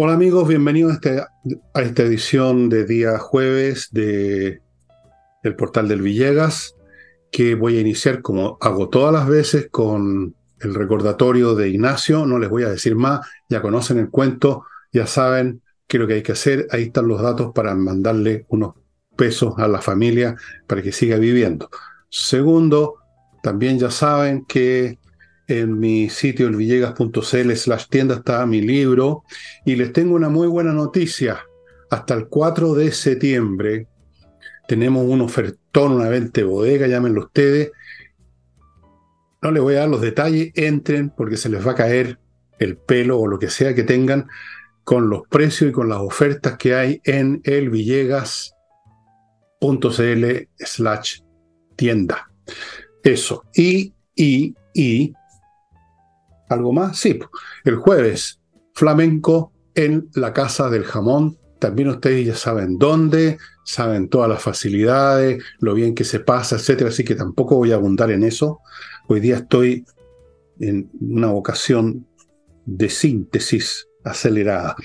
Hola amigos, bienvenidos a, este, a esta edición de día jueves de el portal del Villegas, que voy a iniciar como hago todas las veces con el recordatorio de Ignacio, no les voy a decir más, ya conocen el cuento, ya saben qué es lo que hay que hacer, ahí están los datos para mandarle unos pesos a la familia para que siga viviendo. Segundo, también ya saben que en mi sitio elvillegas.cl slash tienda está mi libro y les tengo una muy buena noticia. Hasta el 4 de septiembre tenemos un ofertón, una venta bodega, llámenlo ustedes. No les voy a dar los detalles, entren porque se les va a caer el pelo o lo que sea que tengan con los precios y con las ofertas que hay en elvillegas.cl slash tienda. Eso. Y, y, y ¿Algo más? Sí, el jueves, flamenco en la Casa del Jamón. También ustedes ya saben dónde, saben todas las facilidades, lo bien que se pasa, etcétera. Así que tampoco voy a abundar en eso. Hoy día estoy en una vocación de síntesis acelerada.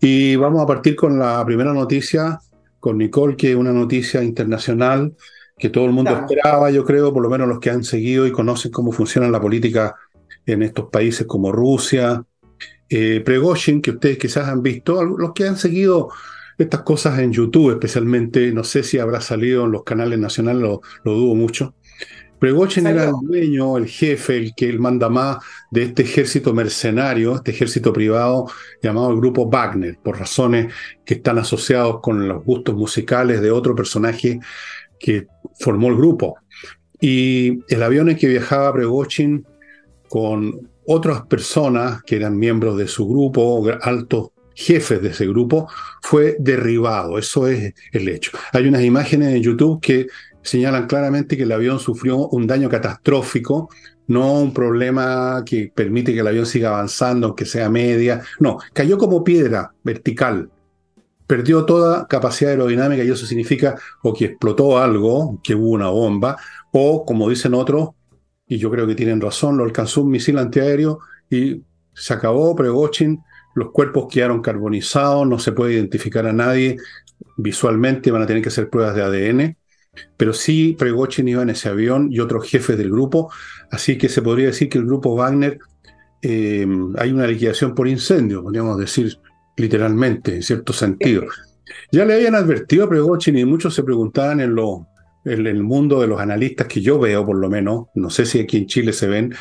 Y vamos a partir con la primera noticia, con Nicole, que es una noticia internacional que todo el mundo esperaba, yo creo, por lo menos los que han seguido y conocen cómo funciona la política en estos países como Rusia. Eh, Pregoshin, que ustedes quizás han visto, los que han seguido estas cosas en YouTube especialmente, no sé si habrá salido en los canales nacionales, lo, dudo mucho. Pregoshin era el dueño, el jefe, el que él manda más de este ejército mercenario, este ejército privado llamado el grupo Wagner, por razones que están asociados con los gustos musicales de otro personaje que formó el grupo. Y el avión en que viajaba Pregoshin con otras personas que eran miembros de su grupo, altos jefes de ese grupo, fue derribado. Eso es el hecho. Hay unas imágenes en YouTube que señalan claramente que el avión sufrió un daño catastrófico, no un problema que permite que el avión siga avanzando, aunque sea media. No, cayó como piedra vertical. Perdió toda capacidad aerodinámica y eso significa o que explotó algo, que hubo una bomba, o como dicen otros, y yo creo que tienen razón, lo alcanzó un misil antiaéreo y se acabó Pregochin, los cuerpos quedaron carbonizados, no se puede identificar a nadie visualmente, van a tener que hacer pruebas de ADN, pero sí Pregochin iba en ese avión y otros jefes del grupo, así que se podría decir que el grupo Wagner eh, hay una liquidación por incendio, podríamos decir literalmente, en cierto sentido. Ya le habían advertido a Pregochin y muchos se preguntaban en los en el mundo de los analistas que yo veo, por lo menos, no sé si aquí en Chile se ven,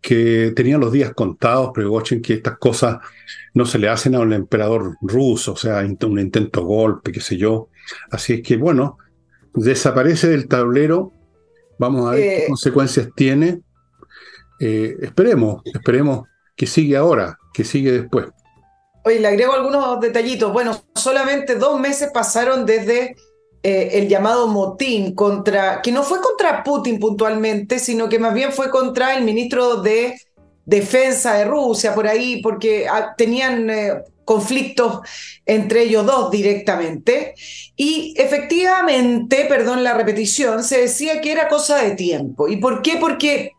que tenían los días contados, Pregochen, que estas cosas no se le hacen a un emperador ruso, o sea, un intento golpe, qué sé yo. Así es que, bueno, desaparece del tablero, vamos a ver qué eh, consecuencias tiene. Eh, esperemos, esperemos que sigue ahora, que sigue después. Oye, le agrego algunos detallitos. Bueno, solamente dos meses pasaron desde eh, el llamado motín contra, que no fue contra Putin puntualmente, sino que más bien fue contra el ministro de Defensa de Rusia, por ahí, porque ah, tenían eh, conflictos entre ellos dos directamente. Y efectivamente, perdón la repetición, se decía que era cosa de tiempo. ¿Y por qué? Porque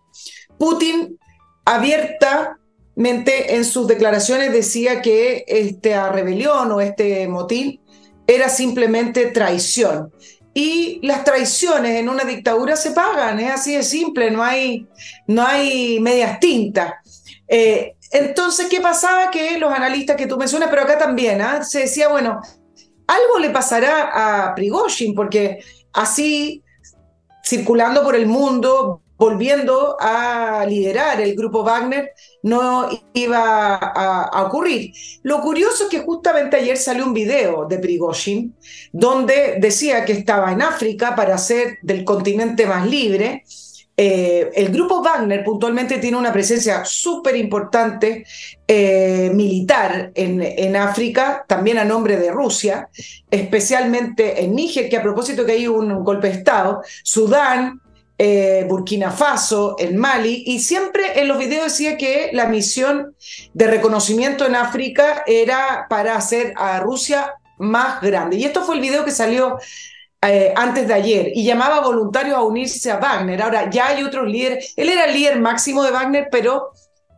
Putin abiertamente en sus declaraciones decía que esta rebelión o este motín era simplemente traición. Y las traiciones en una dictadura se pagan, es así de simple, no hay, no hay medias tintas. Eh, entonces, ¿qué pasaba? Que los analistas que tú mencionas, pero acá también, ¿ah? se decía, bueno, algo le pasará a Prigozhin, porque así, circulando por el mundo, volviendo a liderar el grupo Wagner, no iba a, ocurrir. Lo curioso es que justamente ayer salió un video de Prigozhin donde decía que estaba en África para ser del continente más libre. Eh, el grupo Wagner puntualmente tiene una presencia súper importante eh, militar en, en, África, también a nombre de Rusia, especialmente en Níger, que a propósito que hay un golpe de Estado, Sudán, eh, Burkina Faso, en Mali, y siempre en los videos decía que la misión de reconocimiento en África era para hacer a Rusia más grande. Y esto fue el video que salió eh, antes de ayer y llamaba voluntarios a unirse a Wagner. Ahora ya hay otros líderes. Él era el líder máximo de Wagner, pero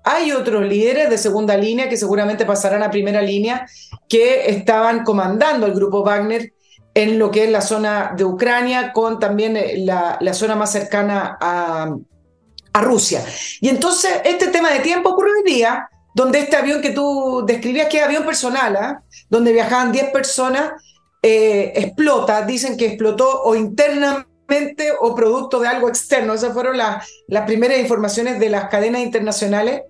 hay otros líderes de segunda línea que seguramente pasarán a primera línea que estaban comandando el grupo Wagner en lo que es la zona de Ucrania, con también eh, la, la zona más cercana a, a, Rusia. Y entonces este tema de tiempo día, donde este avión que tú describías, que es avión personal, ¿eh? donde viajaban 10 personas, eh, explota, dicen que explotó o internamente o producto de algo externo. Esas fueron las, las primeras informaciones de las cadenas internacionales,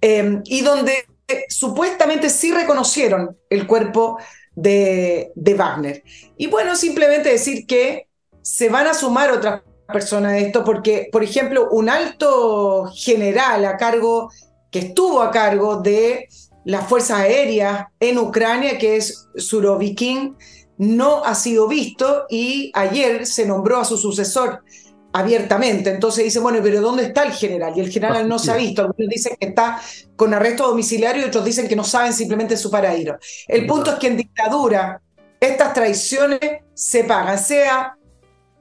eh, y donde supuestamente sí reconocieron el cuerpo de, de Wagner. Y bueno, simplemente decir que se van a sumar otras personas a esto, porque, por ejemplo, un alto general a cargo, que estuvo a cargo de las fuerzas aéreas en Ucrania, que es Surovikin, no ha sido visto y ayer se nombró a su sucesor abiertamente. Entonces dice, bueno, pero ¿dónde está el general? Y el general no se ha visto. Algunos dicen que está con arresto domiciliario y otros dicen que no saben simplemente su paradero. El punto es que en dictadura estas traiciones se pagan, sea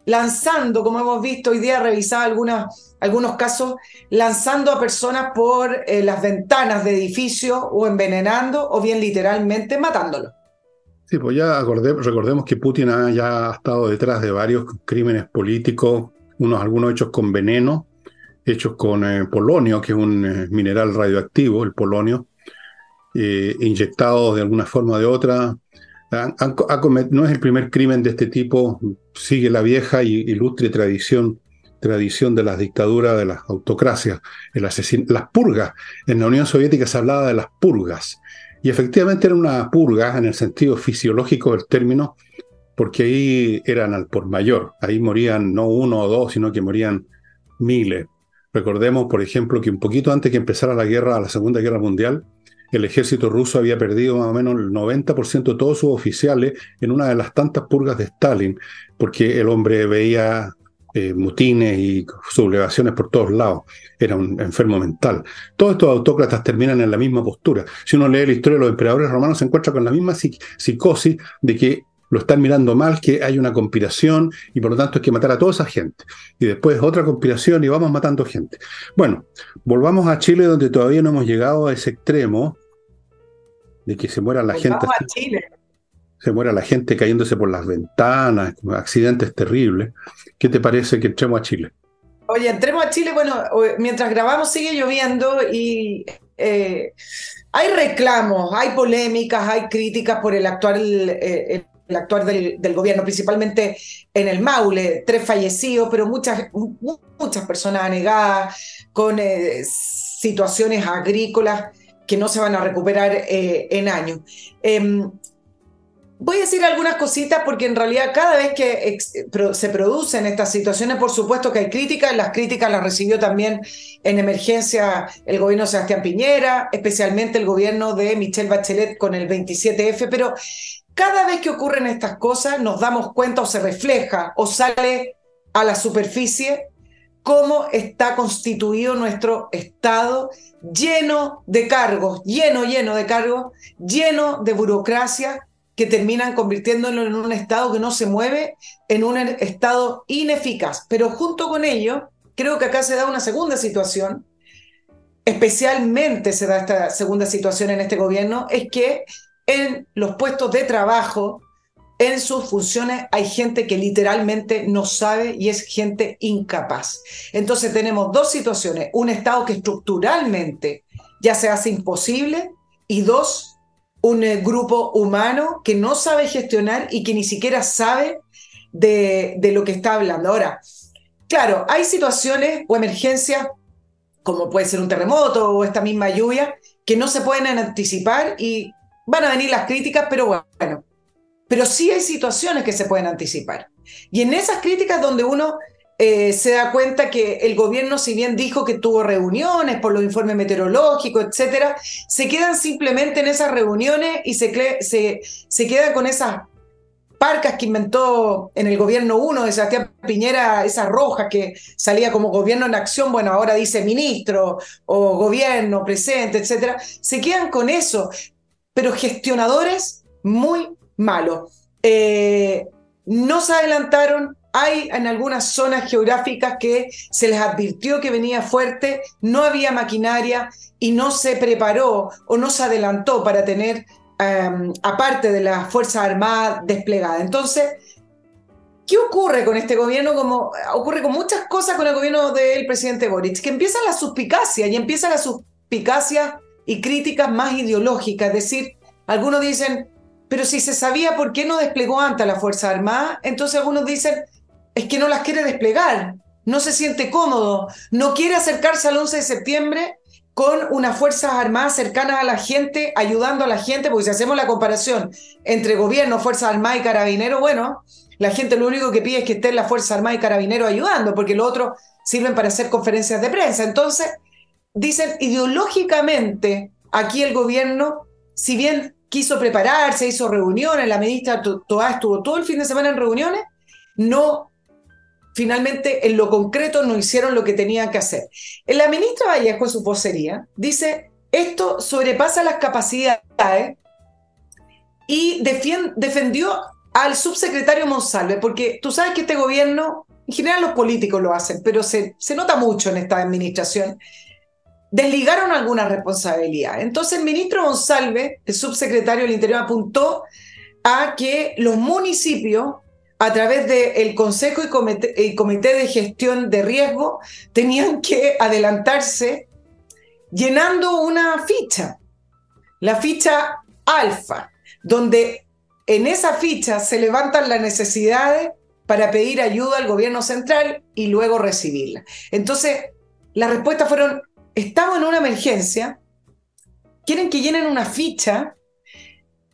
lanzando, como hemos visto hoy día, revisado algunas, algunos casos, lanzando a personas por eh, las ventanas de edificios o envenenando o bien literalmente matándolos. Sí, pues ya recordemos que Putin ha, ya ha estado detrás de varios crímenes políticos unos, algunos hechos con veneno, hechos con eh, polonio, que es un eh, mineral radioactivo, el polonio, eh, inyectado de alguna forma o de otra. no es el primer crimen de este tipo, sigue la vieja y ilustre tradición, tradición de las dictaduras, de las autocracias, el las purgas. En la Unión Soviética se hablaba de las purgas, y efectivamente era una purga en el sentido fisiológico del término, porque ahí eran al por mayor, ahí morían no uno o dos, sino que morían miles. Recordemos, por ejemplo, que un poquito antes que empezara la guerra, la Segunda Guerra Mundial, el ejército ruso había perdido más o menos el 90% de todos sus oficiales en una de las tantas purgas de Stalin, porque el hombre veía eh, mutines y sublevaciones por todos lados. Era un enfermo mental. Todos estos autócratas terminan en la misma postura. Si uno lee la historia de los emperadores romanos, se encuentra con la misma psicosis de que lo están mirando mal, que hay una conspiración y por lo tanto hay que matar a toda esa gente. Y después otra conspiración y vamos matando gente. Bueno, volvamos a Chile donde todavía no hemos llegado a ese extremo de que se muera la gente. A Chile. Se muera la gente cayéndose por las ventanas, accidentes terribles. ¿Qué te parece que entremos a Chile? Oye, entremos a Chile, bueno, mientras grabamos sigue lloviendo y eh, hay reclamos, hay polémicas, hay críticas por el actual eh, el actuar del, gobierno, principalmente en el Maule, tres fallecidos, pero muchas, muchas personas anegadas, con eh, situaciones agrícolas que no se van a recuperar eh, en años. Em, voy a decir algunas cositas porque en realidad cada vez que se producen estas situaciones, por supuesto que hay críticas, las críticas las recibió también en emergencia el gobierno de Sebastián Piñera, especialmente el gobierno de Michelle Bachelet con el 27F, pero cada vez que ocurren estas cosas nos damos cuenta o se refleja o sale a la superficie cómo está constituido nuestro Estado lleno de cargos, lleno, lleno de cargos, lleno de burocracia que terminan convirtiéndolo en un Estado que no se mueve, en un Estado ineficaz. Pero junto con ello, creo que acá se da una segunda situación, especialmente se da esta segunda situación en este gobierno, es que en los puestos de trabajo, en sus funciones, hay gente que literalmente no sabe y es gente incapaz. Entonces tenemos dos situaciones, un Estado que estructuralmente ya se hace imposible y dos, un eh, grupo humano que no sabe gestionar y que ni siquiera sabe de, de lo que está hablando. Ahora, claro, hay situaciones o emergencias como puede ser un terremoto o esta misma lluvia, que no se pueden anticipar y Van a venir las críticas, pero bueno, pero sí hay situaciones que se pueden anticipar. Y en esas críticas donde uno eh, se da cuenta que el gobierno, si bien dijo que tuvo reuniones por los informes meteorológicos, etcétera, se quedan simplemente en esas reuniones y se, se, se quedan con esas parcas que inventó en el gobierno 1 de Sebastián Piñera, esa roja que salía como gobierno en acción, bueno, ahora dice ministro o gobierno presente, etcétera, se quedan con eso pero gestionadores muy malos. Eh, no se adelantaron hay en algunas zonas geográficas que se les advirtió que venía fuerte, no había maquinaria y no se preparó o no se adelantó para tener, em, aparte de las Fuerzas Armadas desplegadas. Entonces, ¿qué ocurre con este gobierno? Como ocurre con muchas cosas con el gobierno del presidente Boric, que empieza la suspicacia y empieza la suspicacia y críticas más ideológicas, es decir, algunos dicen, pero si se sabía por qué no desplegó antes la Fuerza Armada, entonces algunos dicen, es que no las quiere desplegar, no se siente cómodo, no quiere acercarse al 11 de septiembre con unas Fuerzas Armadas cercanas a la gente, ayudando a la gente, porque si hacemos la comparación entre gobierno, Fuerzas Armadas y Carabineros, bueno, la gente lo único que pide es que estén las Fuerzas Armadas y Carabineros ayudando, porque los otros sirven para hacer conferencias de prensa. Entonces, dicen ideológicamente, aquí el gobierno, si bien quiso prepararse, hizo reuniones, la ministra Toá estuvo todo el fin de semana en reuniones, no, finalmente en lo concreto no hicieron lo que tenían que hacer. La ministra Vallejo, en su vocería, dice, esto sobrepasa las capacidades y defendió al subsecretario Monsalve, porque tú sabes que este gobierno, en general los políticos lo hacen, pero se, se nota mucho en esta administración, desligaron alguna responsabilidad. Entonces el ministro González, el subsecretario del Interior, apuntó a que los municipios, a través del Consejo y comité, de Gestión de Riesgo, tenían que adelantarse llenando una ficha, la ficha alfa, donde en esa ficha se levantan las necesidades para pedir ayuda al gobierno central y luego recibirla. Entonces, las respuestas fueron estamos en una emergencia, quieren que llenen una ficha.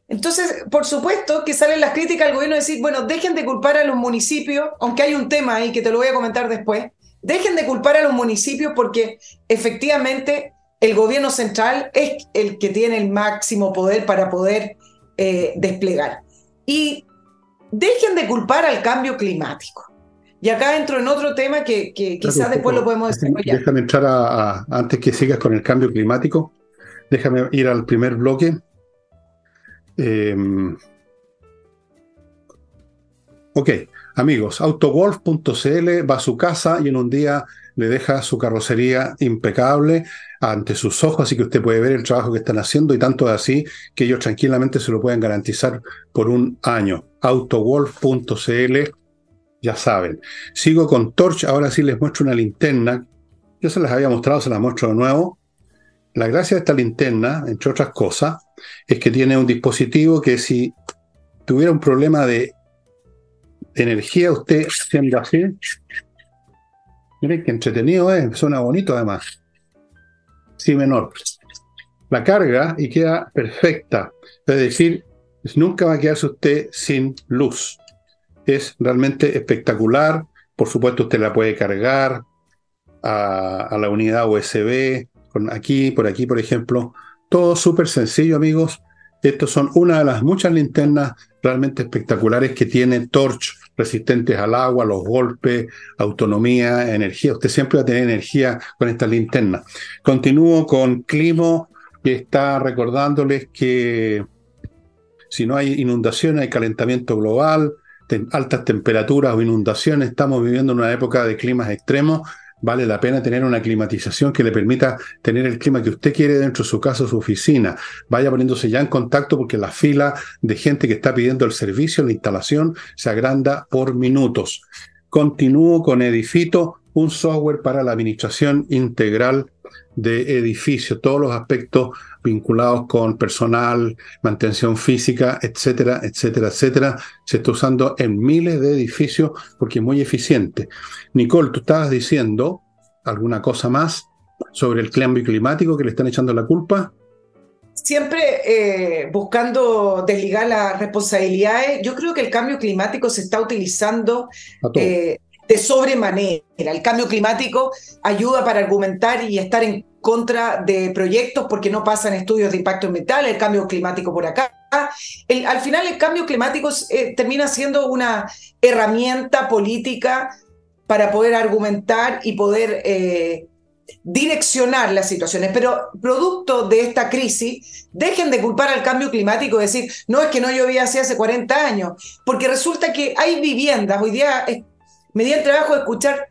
Entonces, por supuesto que salen las críticas al gobierno de decir, bueno, dejen de culpar a los municipios, aunque hay un tema ahí que te lo voy a comentar después, dejen de culpar a los municipios porque efectivamente el gobierno central es el que tiene el máximo poder para poder eh, desplegar. Y dejen de culpar al cambio climático. Y acá entro en otro tema que, quizás después lo podemos desarrollar. Déjame entrar a, antes que sigas con el cambio climático, déjame ir al primer bloque. Em, ok, amigos, autogolf.cl va a su casa y en un día le deja su carrocería impecable ante sus ojos, así que usted puede ver el trabajo que están haciendo y tanto así que ellos tranquilamente se lo pueden garantizar por un año. autogolf.cl ya saben. Sigo con Torch, ahora sí les muestro una linterna. Yo se las había mostrado, se las muestro de nuevo. La gracia de esta linterna, entre otras cosas, es que tiene un dispositivo que si tuviera un problema de energía, usted siendo así, miren qué entretenido es, suena bonito además. Sí menor. La carga y queda perfecta. Es decir, nunca va a quedarse usted sin luz es realmente espectacular. Por supuesto, usted la puede cargar a, la unidad USB, aquí, por aquí, por ejemplo. Todo súper sencillo, amigos. Estos son una de las muchas linternas realmente espectaculares que tiene Torch, resistentes al agua, los golpes, autonomía, energía. Usted siempre va a tener energía con esta linterna. Continúo con Climo, que está recordándoles que si no hay inundación, hay calentamiento global, altas temperaturas o inundaciones, estamos viviendo en una época de climas extremos, vale la pena tener una climatización que le permita tener el clima que usted quiere dentro de su casa o su oficina. Vaya poniéndose ya en contacto porque la fila de gente que está pidiendo el servicio, la instalación, se agranda por minutos. Continúo con Edifito, un software para la administración integral de edificios, todos los aspectos vinculados con personal, mantención física, etcétera, etcétera, etcétera. Se está usando en miles de edificios porque es muy eficiente. Nicole, tú estabas diciendo alguna cosa más sobre el cambio climático que le están echando la culpa. Siempre eh, buscando desligar las responsabilidades, yo creo que el cambio climático se está utilizando eh, de sobremanera. El cambio climático ayuda para argumentar y estar en contra de proyectos porque no pasan estudios de impacto ambiental, el cambio climático por acá. al final el cambio climático eh, termina siendo una herramienta política para poder argumentar y poder eh, direccionar las situaciones. Pero producto de esta crisis, dejen de culpar al cambio climático y decir, no es que no llovía así hace 40 años, porque resulta que hay viviendas, hoy día Me di el trabajo de escuchar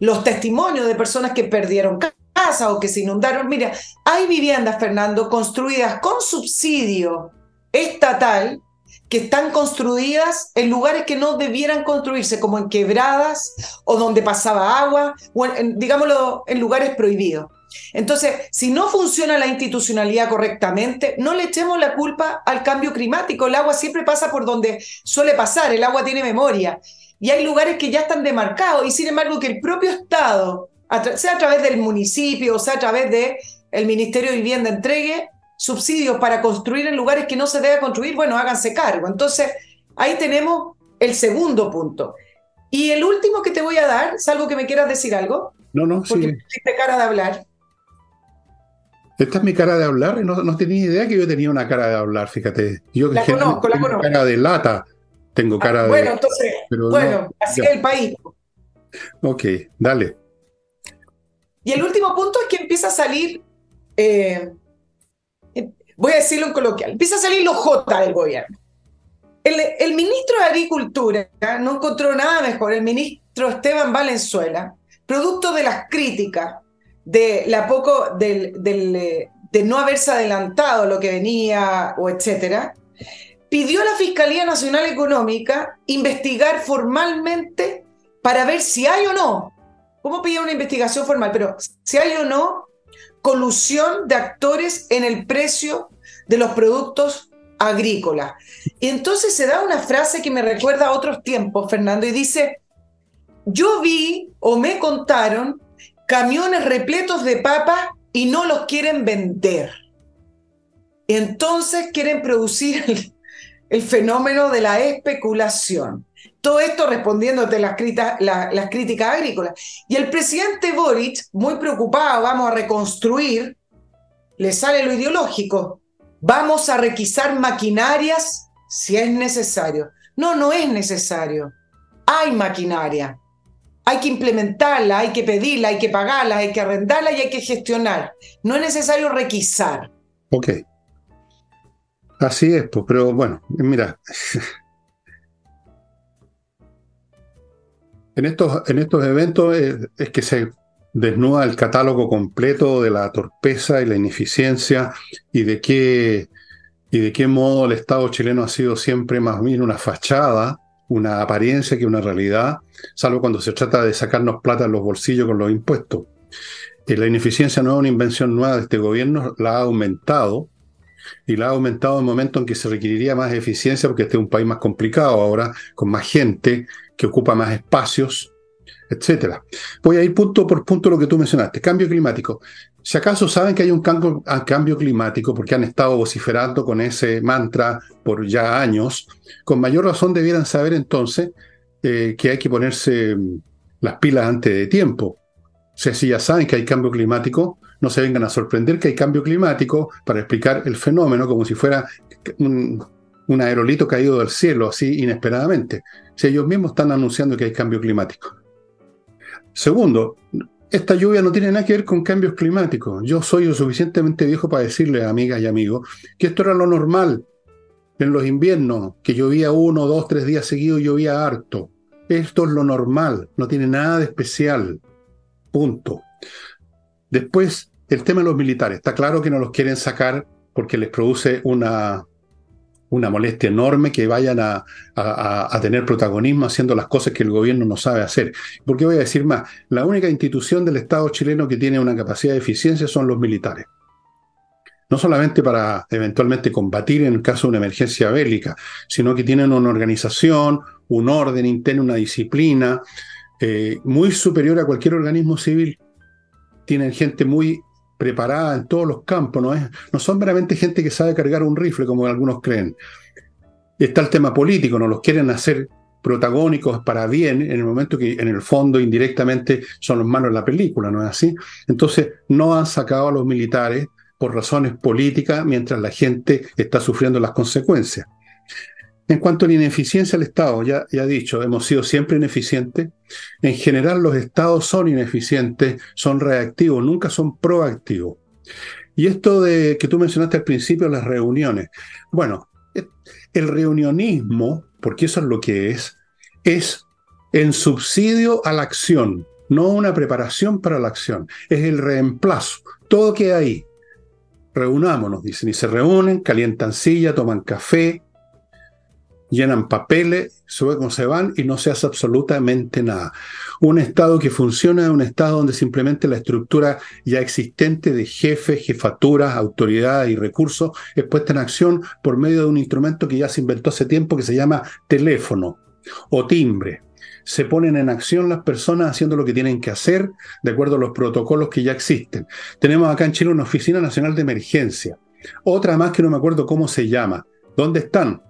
los testimonios de personas que perdieron casa o que se inundaron. Mira, hay viviendas, Fernando, construidas con subsidio estatal que están construidas en lugares que no debieran construirse, como en quebradas o donde pasaba agua, o digámoslo, en lugares prohibidos. Entonces, si no funciona la institucionalidad correctamente, no le echemos la culpa al cambio climático. El agua siempre pasa por donde suele pasar, el agua tiene memoria. Y hay lugares que ya están demarcados y sin embargo que el propio Estado, sea a través del municipio o sea a través del el Ministerio de Vivienda, entregue subsidios para construir en lugares que no se debe construir, bueno, háganse cargo. Entonces, ahí tenemos el segundo punto. Y el último que te voy a dar, salvo que me quieras decir algo. No, no, porque sí. cara de hablar. Esta es mi cara de hablar. No, no tenía idea que yo tenía una cara de hablar, fíjate. Yo la conozco, la conozco. cara de lata. Tengo cara de. Bueno, entonces. bueno, así es el país. Ok, dale. Y el último punto es que empieza a salir. Eh, voy a decirlo en coloquial. Empieza a salir los J del gobierno. El, el ministro de Agricultura no encontró nada mejor, el ministro Esteban Valenzuela, producto de las críticas de la poco del, de no haberse adelantado lo que venía o etcétera, pidió a la Fiscalía Nacional Económica investigar formalmente para ver si hay o no, ¿cómo pidió una investigación formal? Pero si hay o no colusión de actores en el precio de los productos agrícolas. Y entonces se da una frase que me recuerda a otros tiempos, Fernando, y dice, yo vi o me contaron camiones repletos de papas y no los quieren vender. Entonces quieren producir el, fenómeno de la especulación. Todo esto respondiéndote las, las críticas agrícolas. Y el presidente Boric, muy preocupado, vamos a reconstruir, le sale lo ideológico. Vamos a requisar maquinarias si es necesario. No, no es necesario. Hay maquinaria hay que implementarla, hay que pedirla, hay que pagarla, hay que arrendarla y hay que gestionar. No es necesario requisar. Ok. Así es, pues, pero bueno, mira. en, estos, en estos eventos es, que se desnuda el catálogo completo de la torpeza y la ineficiencia y de qué, y de qué modo el Estado chileno ha sido siempre más bien una fachada una apariencia que una realidad, salvo cuando se trata de sacarnos plata en los bolsillos con los impuestos. Eh, la ineficiencia no es una invención nueva de este gobierno, la ha aumentado, y la ha aumentado en el momento en que se requeriría más eficiencia, porque este es un país más complicado ahora, con más gente, que ocupa más espacios, etcétera. Voy a ir punto por punto lo que tú mencionaste. Cambio climático. Si acaso saben que hay un cambio, cambio, climático, porque han estado vociferando con ese mantra por ya años, con mayor razón debieran saber entonces eh, que hay que ponerse mm, las pilas antes de tiempo. O sea, si ya saben que hay cambio climático, no se vengan a sorprender que hay cambio climático para explicar el fenómeno como si fuera un, aerolito caído del cielo, así inesperadamente. Si ellos mismos están anunciando que hay cambio climático. Segundo, esta lluvia no tiene nada que ver con cambios climáticos. Yo soy lo suficientemente viejo para decirle, amigas y amigos, que esto era lo normal en los inviernos, que llovía uno, dos, tres días seguidos, llovía harto. Esto es lo normal, no tiene nada de especial. Punto. Después, el tema de los militares. Está claro que no los quieren sacar porque les produce una, una molestia enorme que vayan a, tener protagonismo haciendo las cosas que el gobierno no sabe hacer. Porque voy a decir más, la única institución del Estado chileno que tiene una capacidad de eficiencia son los militares. No solamente para eventualmente combatir en el caso de una emergencia bélica, sino que tienen una organización, un orden interno, una disciplina eh, muy superior a cualquier organismo civil. Tienen gente muy preparada en todos los campos, no, es, no son meramente gente que sabe cargar un rifle, como algunos creen. Está el tema político, no los quieren hacer protagónicos para bien en el momento que en el fondo indirectamente son los malos de la película, ¿no es así? Entonces no han sacado a los militares por razones políticas mientras la gente está sufriendo las consecuencias. En cuanto a la ineficiencia del Estado, ya, ya he dicho, hemos sido siempre ineficientes. En general los Estados son ineficientes, son reactivos, nunca son proactivos. Y esto de que tú mencionaste al principio, las reuniones. Bueno, el reunionismo, porque eso es lo que es, es en subsidio a la acción, no una preparación para la acción, es el reemplazo. Todo queda ahí. Reunámonos, dicen, y se reúnen, calientan silla, toman café, llenan papeles, luego se van y no se hace absolutamente nada. Un Estado que funciona es un Estado donde simplemente la estructura ya existente de jefes, jefaturas, autoridades y recursos es puesta en acción por medio de un instrumento que ya se inventó hace tiempo que se llama teléfono o timbre. Se ponen en acción las personas haciendo lo que tienen que hacer de acuerdo a los protocolos que ya existen. Tenemos acá en Chile una Oficina Nacional de Emergencia. Otra más que no me acuerdo cómo se llama. ¿Dónde están?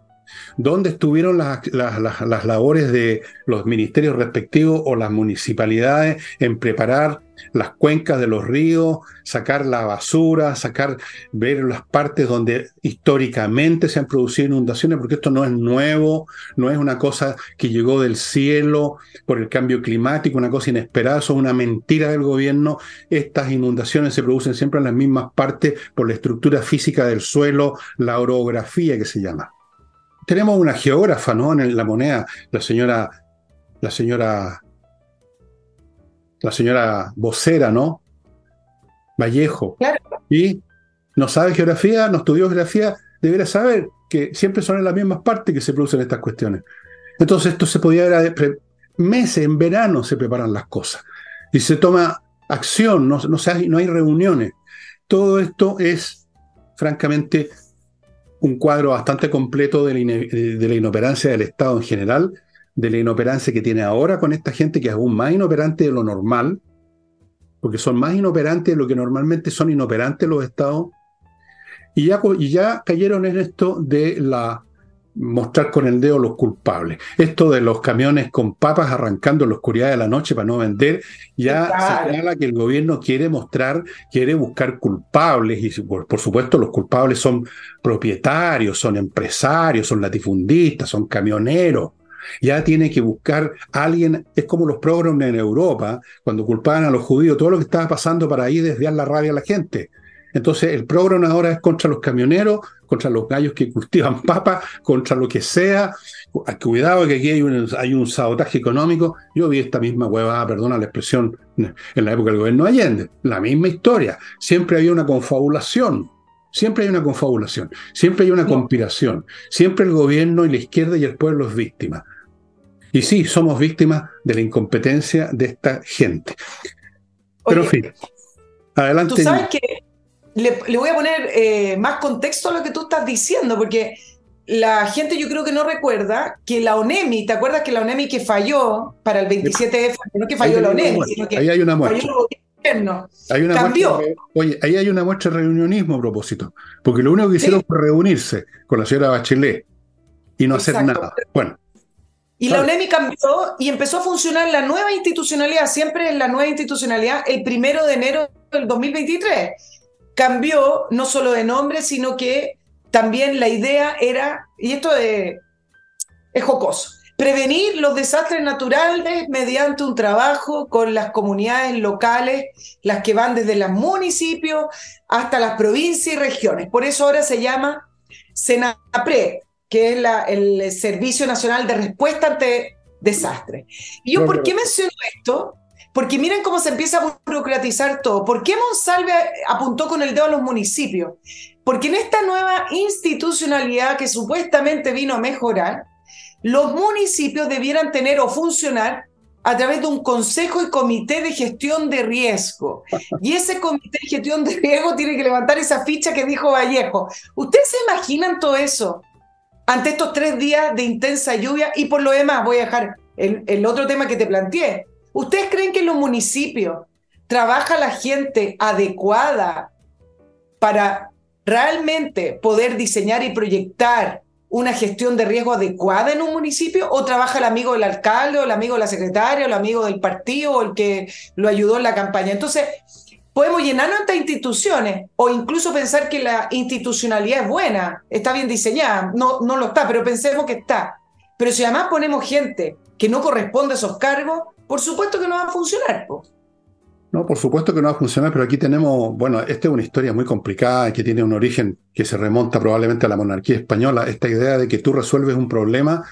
¿Dónde estuvieron las, labores de los ministerios respectivos o las municipalidades en preparar las cuencas de los ríos, sacar la basura, sacar, ver las partes donde históricamente se han producido inundaciones, porque esto no es nuevo, no es una cosa que llegó del cielo por el cambio climático, una cosa inesperada, es una mentira del gobierno. Estas inundaciones se producen siempre en las mismas partes por la estructura física del suelo, la orografía que se llama tenemos una geógrafa, ¿no? En la moneda, la señora, la señora, la señora vocera, ¿no? Vallejo. Claro. Y no sabe geografía, no estudió geografía, debería saber que siempre son en las mismas partes que se producen estas cuestiones. Entonces esto se podía ver meses, en verano se preparan las cosas y se toma acción, no, no, no hay reuniones. Todo esto es, francamente, un cuadro bastante completo de la, inoperancia del Estado en general, de la inoperancia que tiene ahora con esta gente que es aún más inoperante de lo normal, porque son más inoperantes de lo que normalmente son inoperantes los estados, y ya, y ya cayeron en esto de la mostrar con el dedo los culpables. Esto de los camiones con papas arrancando en la oscuridad de la noche para no vender, ya señala que el gobierno quiere mostrar, quiere buscar culpables, y por, supuesto los culpables son propietarios, son empresarios, son latifundistas, son camioneros. Ya tiene que buscar a alguien, es como los programas en Europa, cuando culpaban a los judíos, todo lo que estaba pasando para ahí desviar la rabia a la gente. Entonces el programa ahora es contra los camioneros, contra los gallos que cultivan papas, contra lo que sea. Cuidado que aquí hay un, hay un sabotaje económico. Yo vi esta misma huevada, perdona la expresión, en la época del gobierno Allende. La misma historia. Siempre había una confabulación. Siempre hay una confabulación. Siempre hay una conspiración. Siempre el gobierno y la izquierda y el pueblo es víctima. Y sí, somos víctimas de la incompetencia de esta gente. Pero en fin. Adelante. Tú sabes que le, voy a poner eh, más contexto a lo que tú estás diciendo, porque la gente yo creo que no recuerda que la ONEMI, ¿te acuerdas que la ONEMI que falló para el 27F, no que falló la ONEMI, sino que ahí hay una muestra. falló el gobierno? Hay una cambió. oye, ahí hay una muestra de reunionismo a propósito, porque lo único que hicieron fue reunirse con la señora Bachelet y no hacer nada. Bueno. Y la ONEMI cambió y empezó a funcionar la nueva institucionalidad, siempre en la nueva institucionalidad, el primero de enero del 2023 cambió no solo de nombre, sino que también la idea era, y esto es, jocoso, prevenir los desastres naturales mediante un trabajo con las comunidades locales, las que van desde los municipios hasta las provincias y regiones. Por eso ahora se llama SENAPRE, que es la, el Servicio Nacional de Respuesta ante Desastres. ¿Y yo por qué menciono esto? Porque miren cómo se empieza a burocratizar todo. ¿Por qué Monsalve apuntó con el dedo a los municipios? Porque en esta nueva institucionalidad que supuestamente vino a mejorar, los municipios debieran tener o funcionar a través de un consejo y comité de gestión de riesgo. Y ese comité de gestión de riesgo tiene que levantar esa ficha que dijo Vallejo. ¿Ustedes se imaginan todo eso? Ante estos tres días de intensa lluvia y por lo demás voy a dejar el, el otro tema que te planteé. ¿Ustedes creen que en los municipios trabaja la gente adecuada para realmente poder diseñar y proyectar una gestión de riesgo adecuada en un municipio o trabaja el amigo del alcalde o el amigo de la secretaria o el amigo del partido o el que lo ayudó en la campaña? Entonces, podemos llenarnos estas instituciones o incluso pensar que la institucionalidad es buena, está bien diseñada, no, no lo está, pero pensemos que está. Pero si además ponemos gente que no corresponde a esos cargos, por supuesto que no va a funcionar. No, por supuesto que no va a funcionar, pero aquí tenemos, bueno, esta es una historia muy complicada que tiene un origen que se remonta probablemente a la monarquía española, esta idea de que tú resuelves un problema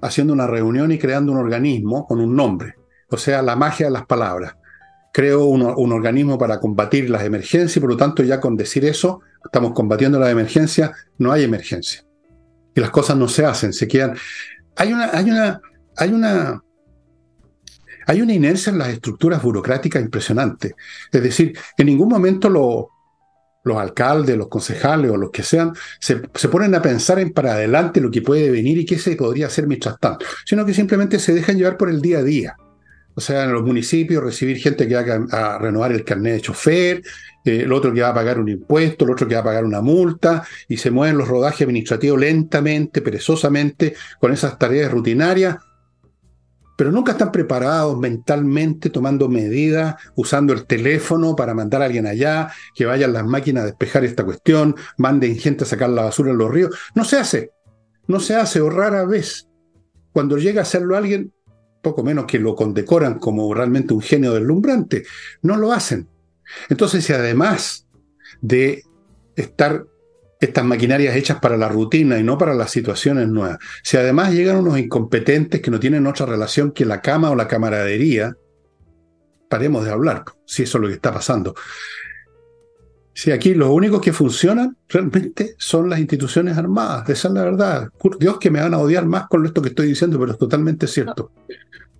haciendo una reunión y creando un organismo con un nombre. O sea, la magia de las palabras. Creo un, un organismo para combatir las emergencias y por lo tanto ya con decir eso, estamos combatiendo la emergencia, no hay emergencia. Y las cosas no se hacen, se quedan. Hay una, hay una, hay una, hay una inercia en las estructuras burocráticas impresionante. Es decir, en ningún momento lo, los alcaldes, los concejales o los que sean, se, ponen a pensar en para adelante lo que puede venir y qué se podría hacer mientras tanto, sino que simplemente se dejan llevar por el día a día. O sea, en los municipios recibir gente que va a, renovar el carnet de chofer, eh, el otro que va a pagar un impuesto, el otro que va a pagar una multa, y se mueven los rodajes administrativos lentamente, perezosamente, con esas tareas rutinarias, pero nunca están preparados mentalmente, tomando medidas, usando el teléfono para mandar a alguien allá, que vayan las máquinas a despejar esta cuestión, manden gente a sacar la basura en los ríos. No se hace, no se hace, o rara vez. Cuando llega a hacerlo alguien, poco menos que lo condecoran como realmente un genio deslumbrante, no lo hacen. Entonces, si además de estar estas maquinarias hechas para la rutina y no para las situaciones nuevas. Si además llegan unos incompetentes que no tienen otra relación que la cama o la camaradería, paremos de hablar, si eso es lo que está pasando. Si aquí los únicos que funcionan realmente son las instituciones armadas, esa es la verdad. Dios que me van a odiar más con esto que estoy diciendo, pero es totalmente cierto.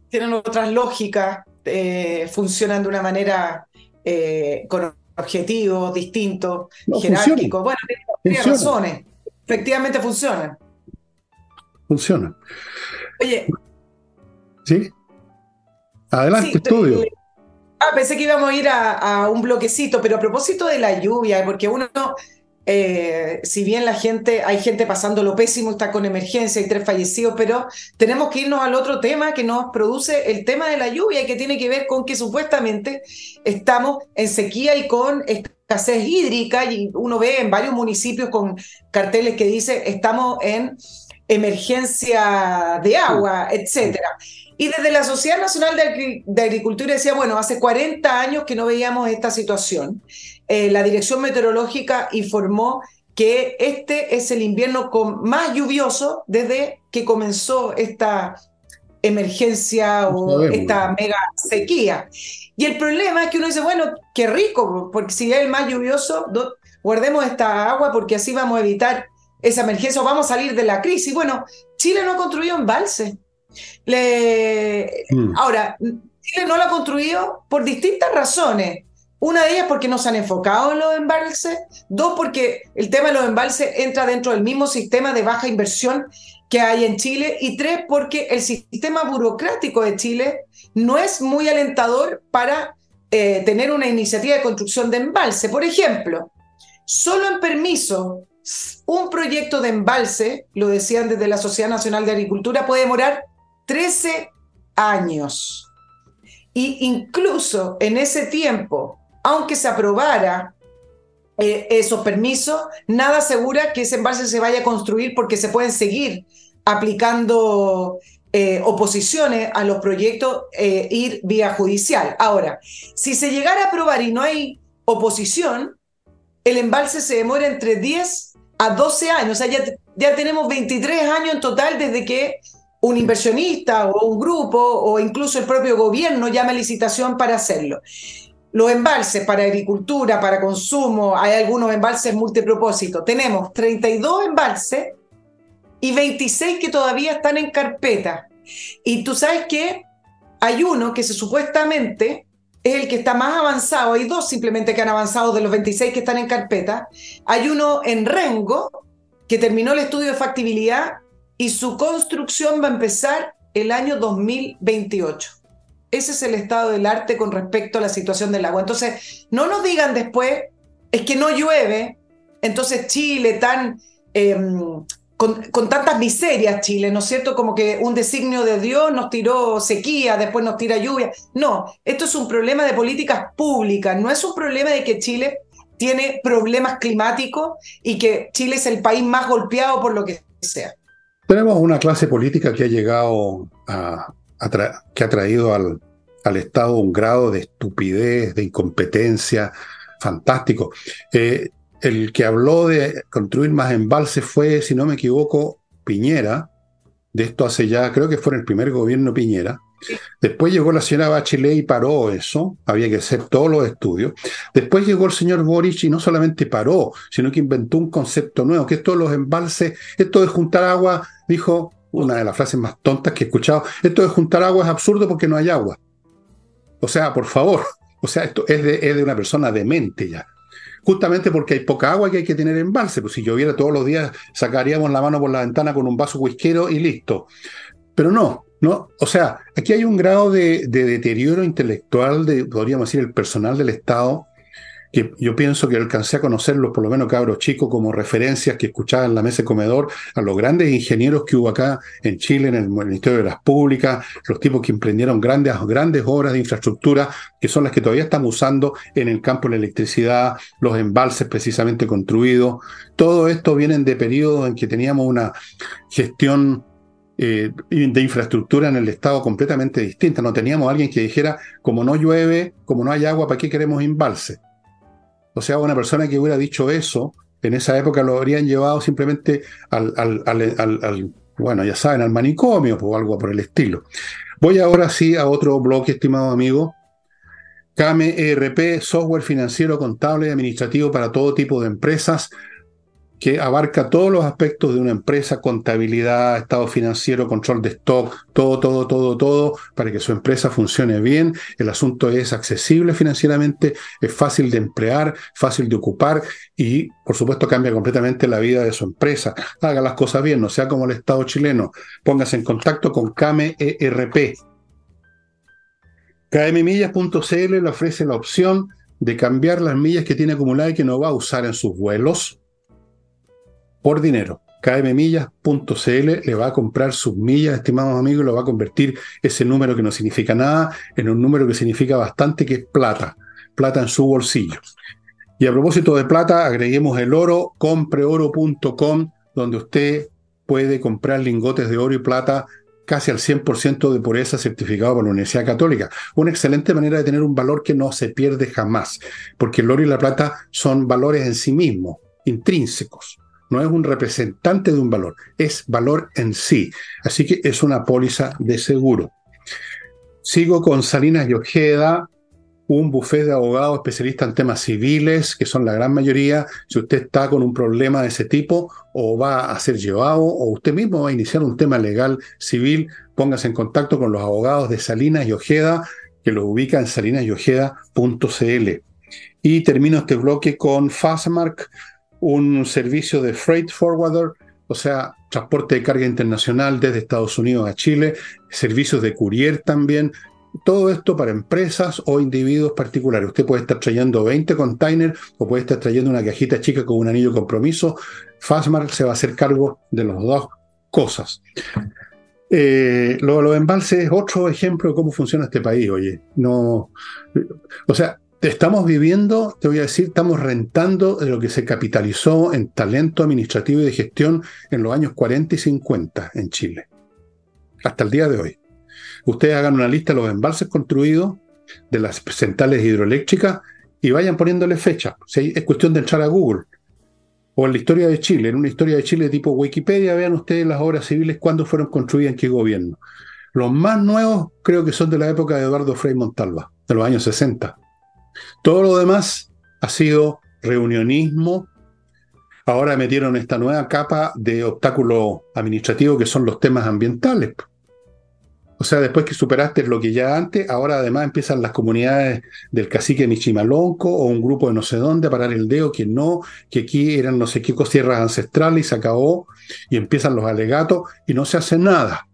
Tienen otras lógicas, eh, funcionan de una manera eh, con objetivos distintos, jerárquicos. Bueno, tiene razones. Efectivamente funciona. Funciona. Oye. ¿Sí? Adelante, estudio. ah, pensé que íbamos a ir a, un bloquecito, pero a propósito de la lluvia, porque uno, eh, si bien la gente, hay gente pasando lo pésimo, está con emergencia, hay tres fallecidos, pero tenemos que irnos al otro tema que nos produce el tema de la lluvia y que tiene que ver con que supuestamente estamos en sequía y con escasez hídrica y uno ve en varios municipios con carteles que dice estamos en emergencia de agua, etcétera. Y desde la Sociedad Nacional de, Agricultura decía, bueno, hace 40 años que no veíamos esta situación. Eh, la Dirección Meteorológica informó que este es el invierno con más lluvioso desde que comenzó esta emergencia o esta mega sequía. Y el problema es que uno dice, bueno, qué rico, porque si es el más lluvioso, guardemos esta agua porque así vamos a evitar esa emergencia o vamos a salir de la crisis. Bueno, Chile no ha construido embalse. Le... Mm. Ahora, Chile no lo ha construido por distintas razones. Una de ellas porque no se han enfocado en los embalses, dos porque el tema de los embalses entra dentro del mismo sistema de baja inversión que hay en Chile y tres, porque el sistema burocrático de Chile no es muy alentador para eh, tener una iniciativa de construcción de embalse. Por ejemplo, solo en permiso, un proyecto de embalse, lo decían desde la Sociedad Nacional de Agricultura, puede demorar 13 años. Y incluso en ese tiempo, aunque se aprobara eh, esos permisos, nada asegura que ese embalse se vaya a construir porque se pueden seguir aplicando eh, oposiciones a los proyectos, eh, ir vía judicial. Ahora, si se llegara a aprobar y no hay oposición, el embalse se demora entre 10 a 12 años. O sea, ya, ya tenemos 23 años en total desde que un inversionista o un grupo o incluso el propio gobierno llama a licitación para hacerlo los embalses para agricultura, para consumo, hay algunos embalses multipropósito. Tenemos 32 embalses y 26 que todavía están en carpeta. Y tú sabes que hay uno que se, supuestamente es el que está más avanzado, hay dos simplemente que han avanzado de los 26 que están en carpeta. Hay uno en Rengo que terminó el estudio de factibilidad y su construcción va a empezar el año 2028. Ese es el estado del arte con respecto a la situación del agua. Entonces, no nos digan después, es que no llueve, entonces Chile tan... Em, con, tantas miserias Chile, ¿no es cierto? Como que un designio de Dios nos tiró sequía, después nos tira lluvia. No, esto es un problema de políticas públicas, no es un problema de que Chile tiene problemas climáticos y que Chile es el país más golpeado por lo que sea. Tenemos una clase política que ha llegado a, que ha traído al, al, Estado un grado de estupidez, de incompetencia fantástico. Eh, el que habló de construir más embalses fue, si no me equivoco, Piñera, de esto hace ya, creo que fue en el primer gobierno Piñera. Después llegó la señora Bachelet y paró eso, había que hacer todos los estudios. Después llegó el señor Boric y no solamente paró, sino que inventó un concepto nuevo, que esto de los embalses, esto de juntar agua, dijo una de las frases más tontas que he escuchado, esto de juntar agua es absurdo porque no hay agua. O sea, por favor, o sea, esto es de, es de una persona demente ya justamente porque hay poca agua que hay que tener en embalse. Pues si lloviera todos los días, sacaríamos la mano por la ventana con un vaso whiskero y listo. Pero no, no. O sea, aquí hay un grado de, de deterioro intelectual, de, podríamos decir, el personal del Estado, que yo pienso que alcancé a conocerlos, por lo menos cabros chicos, como referencias que escuchaba en la mesa de comedor a los grandes ingenieros que hubo acá en Chile, en el Ministerio de las Públicas, los tipos que emprendieron grandes, grandes obras de infraestructura, que son las que todavía estamos usando en el campo de la electricidad, los embalses precisamente construidos. Todo esto vienen de periodos en que teníamos una gestión eh, de infraestructura en el Estado completamente distinta. No teníamos alguien que dijera, como no llueve, como no hay agua, ¿para qué queremos embalse? O sea, una persona que hubiera dicho eso, en esa época lo habrían llevado simplemente al, bueno, ya saben, al manicomio o algo por el estilo. Voy ahora sí a otro bloque, estimado amigo. CAME ERP, software financiero, contable y administrativo para todo tipo de empresas que abarca todos los aspectos de una empresa, contabilidad, estado financiero, control de stock, todo, todo, todo, todo, para que su empresa funcione bien. El asunto es accesible financieramente, es fácil de emplear, fácil de ocupar y, por supuesto, cambia completamente la vida de su empresa. Haga las cosas bien, no sea como el Estado chileno. Póngase en contacto con CAME ERP. KMMillas.cl le ofrece la opción de cambiar las millas que tiene acumuladas y que no va a usar en sus vuelos por dinero. kmmillas.cl le va a comprar sus millas, estimados amigos, y lo va a convertir ese número que no significa nada en un número que significa bastante, que es plata, plata en su bolsillo. Y a propósito de plata, agreguemos el oro, compreoro.com, donde usted puede comprar lingotes de oro y plata casi al 100% de pureza certificado por la Universidad Católica. Una excelente manera de tener un valor que no se pierde jamás, porque el oro y la plata son valores en sí mismos, intrínsecos no es un representante de un valor, es valor en sí. Así que es una póliza de seguro. Sigo con Salinas y Ojeda, un bufete de abogados especialistas en temas civiles, que son la gran mayoría. Si usted está con un problema de ese tipo, o va a ser llevado, o usted mismo va a iniciar un tema legal civil, póngase en contacto con los abogados de Salinas y Ojeda, que los ubica en salinasyojeda.cl. Y termino este bloque con Fastmark, un servicio de freight forwarder, o sea, transporte de carga internacional desde Estados Unidos a Chile, servicios de courier también. Todo esto para empresas o individuos particulares. Usted puede estar trayendo 20 containers o puede estar trayendo una cajita chica con un anillo de compromiso. Fastmark se va a hacer cargo de las dos cosas. Eh, lo, los embalses es otro ejemplo de cómo funciona este país, oye. No, o sea, estamos viviendo, te voy a decir, estamos rentando de lo que se capitalizó en talento administrativo y de gestión en los años 40 y 50 en Chile, hasta el día de hoy. Ustedes hagan una lista de los embalses construidos, de las centrales hidroeléctricas, y vayan poniéndole fecha. es cuestión de entrar a Google. O en la historia de Chile, en una historia de Chile tipo Wikipedia, vean ustedes las obras civiles, cuándo fueron construidas, en qué gobierno. Los más nuevos creo que son de la época de Eduardo Frei Montalva, de los años 60 todo lo demás ha sido reunionismo. Ahora metieron esta nueva capa de obstáculo administrativo que son los temas ambientales. O sea, después que superaste lo que ya antes, ahora además empiezan las comunidades del cacique Michimalonco o un grupo de no sé dónde a parar el dedo, que no, que aquí eran no sé qué tierras ancestrales y se acabó, y empiezan los alegatos y no se hace nada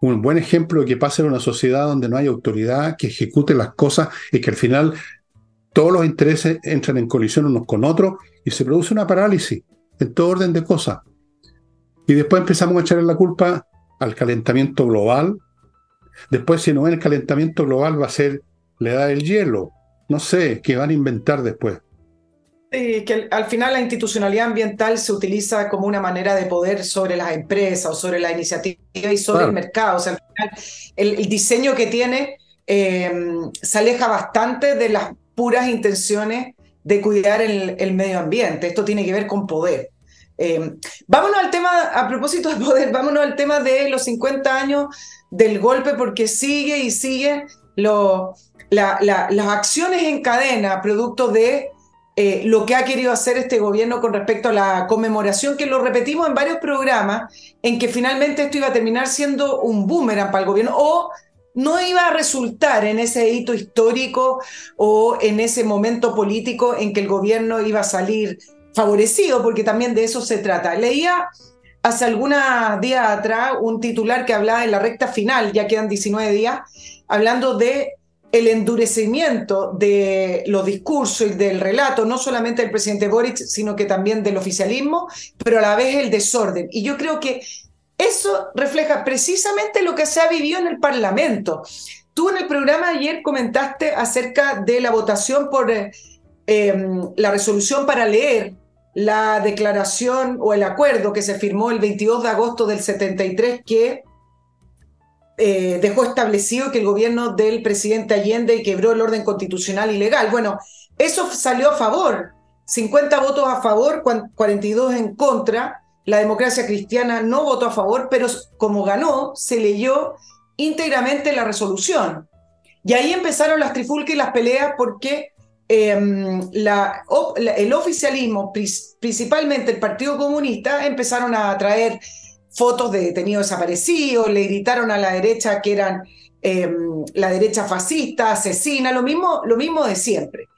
un buen ejemplo de que pasa en una sociedad donde no hay autoridad que ejecute las cosas y que al final todos los intereses entran en colisión unos con otros y se produce una parálisis en todo orden de cosas. Y después empezamos a echarle la culpa al calentamiento global. Después, si no es el calentamiento global, va a ser la edad del hielo. No sé, ¿qué van a inventar después? Que al final la institucionalidad ambiental se utiliza como una manera de poder sobre las empresas o sobre la iniciativa y sobre el mercado. O sea, al final el, diseño que tiene em, se aleja bastante de las puras intenciones de cuidar el, medio ambiente. Esto tiene que ver con poder. Eh, vámonos al tema, a propósito de poder, vámonos al tema de los 50 años del golpe, porque sigue y sigue lo, las acciones en cadena, producto de eh, lo que ha querido hacer este gobierno con respecto a la conmemoración, que lo repetimos en varios programas, en que finalmente esto iba a terminar siendo un boomerang para el gobierno, o no iba a resultar en ese hito histórico o en ese momento político en que el gobierno iba a salir favorecido, porque también de eso se trata. Leía hace algunos días atrás un titular que hablaba en la recta final, ya quedan 19 días, hablando de el endurecimiento de los discursos y del relato, no solamente del presidente Boric, sino que también del oficialismo, pero a la vez el desorden. Y yo creo que eso refleja precisamente lo que se ha vivido en el Parlamento. Tú en el programa ayer comentaste acerca de la votación por eh, em, la resolución para leer la declaración o el acuerdo que se firmó el 22 de agosto del 73 que eh, dejó establecido que el gobierno del presidente Allende quebró el orden constitucional y legal. Bueno, eso salió a favor, 50 votos a favor, 42 en contra. La democracia cristiana no votó a favor, pero como ganó, se leyó íntegramente la resolución. Y ahí empezaron las trifulcas y las peleas porque Em, el oficialismo, principalmente el Partido Comunista, empezaron a traer fotos de detenidos desaparecidos, le gritaron a la derecha que eran em, la derecha fascista, asesina, lo mismo, lo mismo de siempre.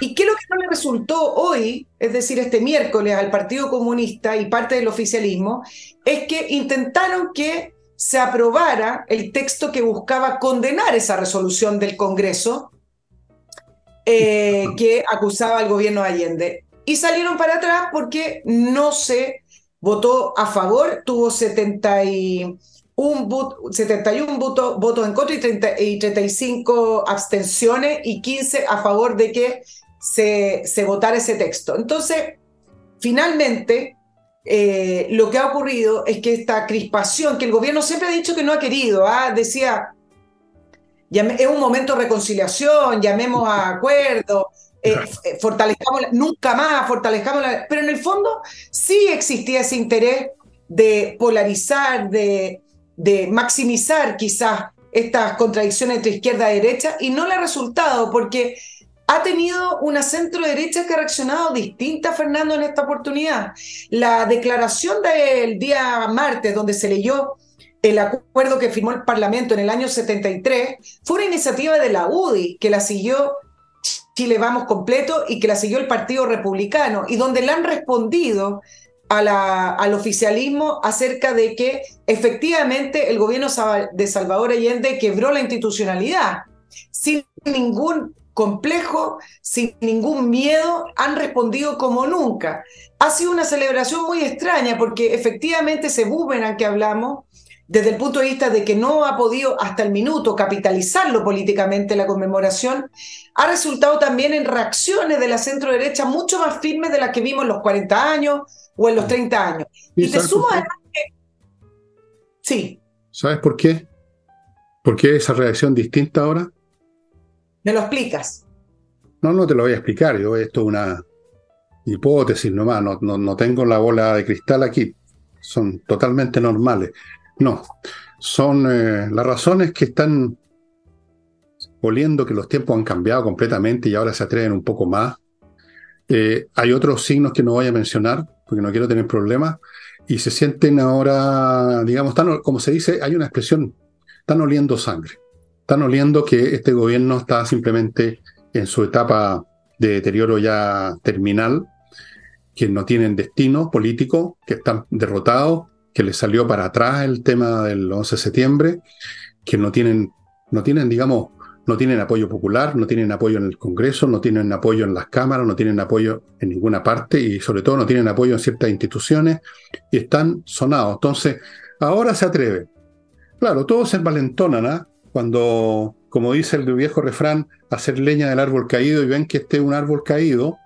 ¿Y qué es lo que no le resultó hoy, es decir, este miércoles al Partido Comunista y parte del oficialismo, es que intentaron que se aprobara el texto que buscaba condenar esa resolución del Congreso eh, que acusaba al gobierno de Allende. Y salieron para atrás porque no se votó a favor, tuvo 71, 71 votos en contra y, 35 abstenciones y 15 a favor de que se, se votara ese texto. Entonces, finalmente, eh, lo que ha ocurrido es que esta crispación, que el gobierno siempre ha dicho que no ha querido, ¿ah? decía, es un momento de reconciliación, llamemos a acuerdo, eh, eh, fortalezcamos, nunca más fortalezcamos, la, pero en el fondo sí existía ese interés de polarizar, de, de maximizar quizás estas contradicciones entre izquierda y derecha, y no le ha resultado porque ha tenido una centro derecha que ha reaccionado distinta, Fernando, en esta oportunidad. La declaración del día martes, donde se leyó el acuerdo que firmó el Parlamento en el año 73 fue una iniciativa de la UDI que la siguió Chile Vamos completo y que la siguió el Partido Republicano y donde le han respondido al oficialismo acerca de que efectivamente el gobierno de Salvador Allende quebró la institucionalidad sin ningún complejo, sin ningún miedo, han respondido como nunca. Ha sido una celebración muy extraña porque efectivamente ese boomerang que hablamos desde el punto de vista de que no ha podido hasta el minuto capitalizarlo políticamente la conmemoración, ha resultado también en reacciones de la centro derecha mucho más firmes de las que vimos en los 40 años o en los 30 años. Y, te sumo a que... Sí. ¿Sabes por qué? ¿Por qué esa reacción distinta ahora? ¿Me lo explicas? No, no te lo voy a explicar. Yo esto es una hipótesis nomás. No, no, no tengo la bola de cristal aquí. Son totalmente normales. No, son eh, las razones que están oliendo que los tiempos han cambiado completamente y ahora se atreven un poco más. Eh, hay otros signos que no voy a mencionar porque no quiero tener problemas y se sienten ahora, digamos, como se dice, hay una expresión, están oliendo sangre, están oliendo que este gobierno está simplemente en su etapa de deterioro ya terminal, que no tienen destino político, que están derrotados que les salió para atrás el tema del 11 de septiembre, que no tienen, no tienen, digamos, no tienen apoyo popular, no tienen apoyo en el Congreso, no tienen apoyo en las cámaras, no tienen apoyo en ninguna parte y sobre todo no tienen apoyo en ciertas instituciones y están sonados. Entonces, ahora se atreve. Claro, todos se envalentonan ¿ah? cuando, como dice el viejo refrán, hacer leña del árbol caído y ven que este es un árbol caído.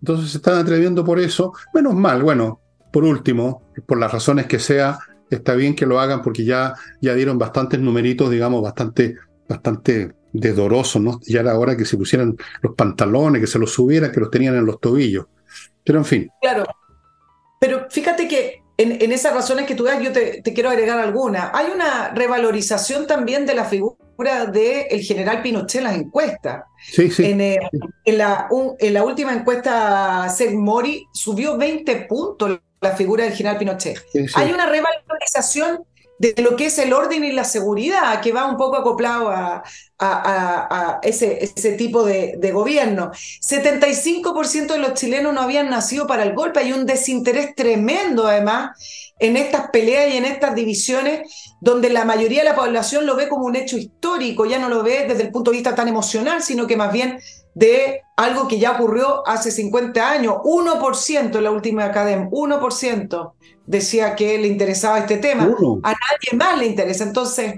Entonces se están atreviendo por eso. Menos mal, bueno, por último, por las razones que sea, está bien que lo hagan porque ya, ya dieron bastantes numeritos, digamos, bastante, bastante desdorosos, ¿no? Ya era hora que se pusieran los pantalones, que se los subieran, que los tenían en los tobillos. Pero en fin. Claro. pero fíjate que en, esas razones que tú das, yo te, quiero agregar alguna. Hay una revalorización también de la figura del el general Pinochet en las encuestas. Sí, sí. En, eh, en, la, en la última encuesta, Seth Mori subió 20 puntos la figura del general Pinochet. Hay una revalorización de lo que es el orden y la seguridad, que va un poco acoplado a, a, ese, ese, tipo de, de, gobierno. 75% de los chilenos no habían nacido para el golpe, hay un desinterés tremendo además en estas peleas y en estas divisiones, donde la mayoría de la población lo ve como un hecho histórico, ya no lo ve desde el punto de vista tan emocional, sino que más bien de algo que ya ocurrió hace 50 años. 1% en la última academia, 1% decía que le interesaba este tema. A nadie más le interesa. Entonces,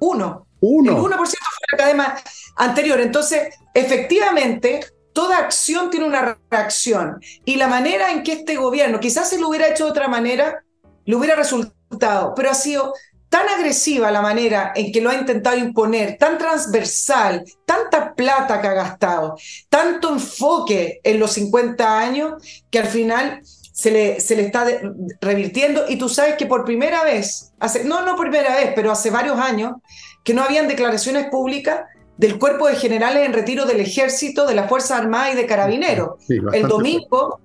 uno. uno. El 1% fue la academia anterior. Entonces, efectivamente, toda acción tiene una reacción. Y la manera en que este gobierno, quizás si lo hubiera hecho de otra manera, le hubiera resultado, pero ha sido tan agresiva la manera en que lo ha intentado imponer, tan transversal, tanta plata que ha gastado, tanto enfoque en los 50 años, que al final se le, se le está revirtiendo. Y tú sabes que por primera vez, hace, no, no primera vez, pero hace varios años, que no habían declaraciones públicas del cuerpo de generales en retiro del ejército, de las Fuerzas Armadas y de Carabineros. el domingo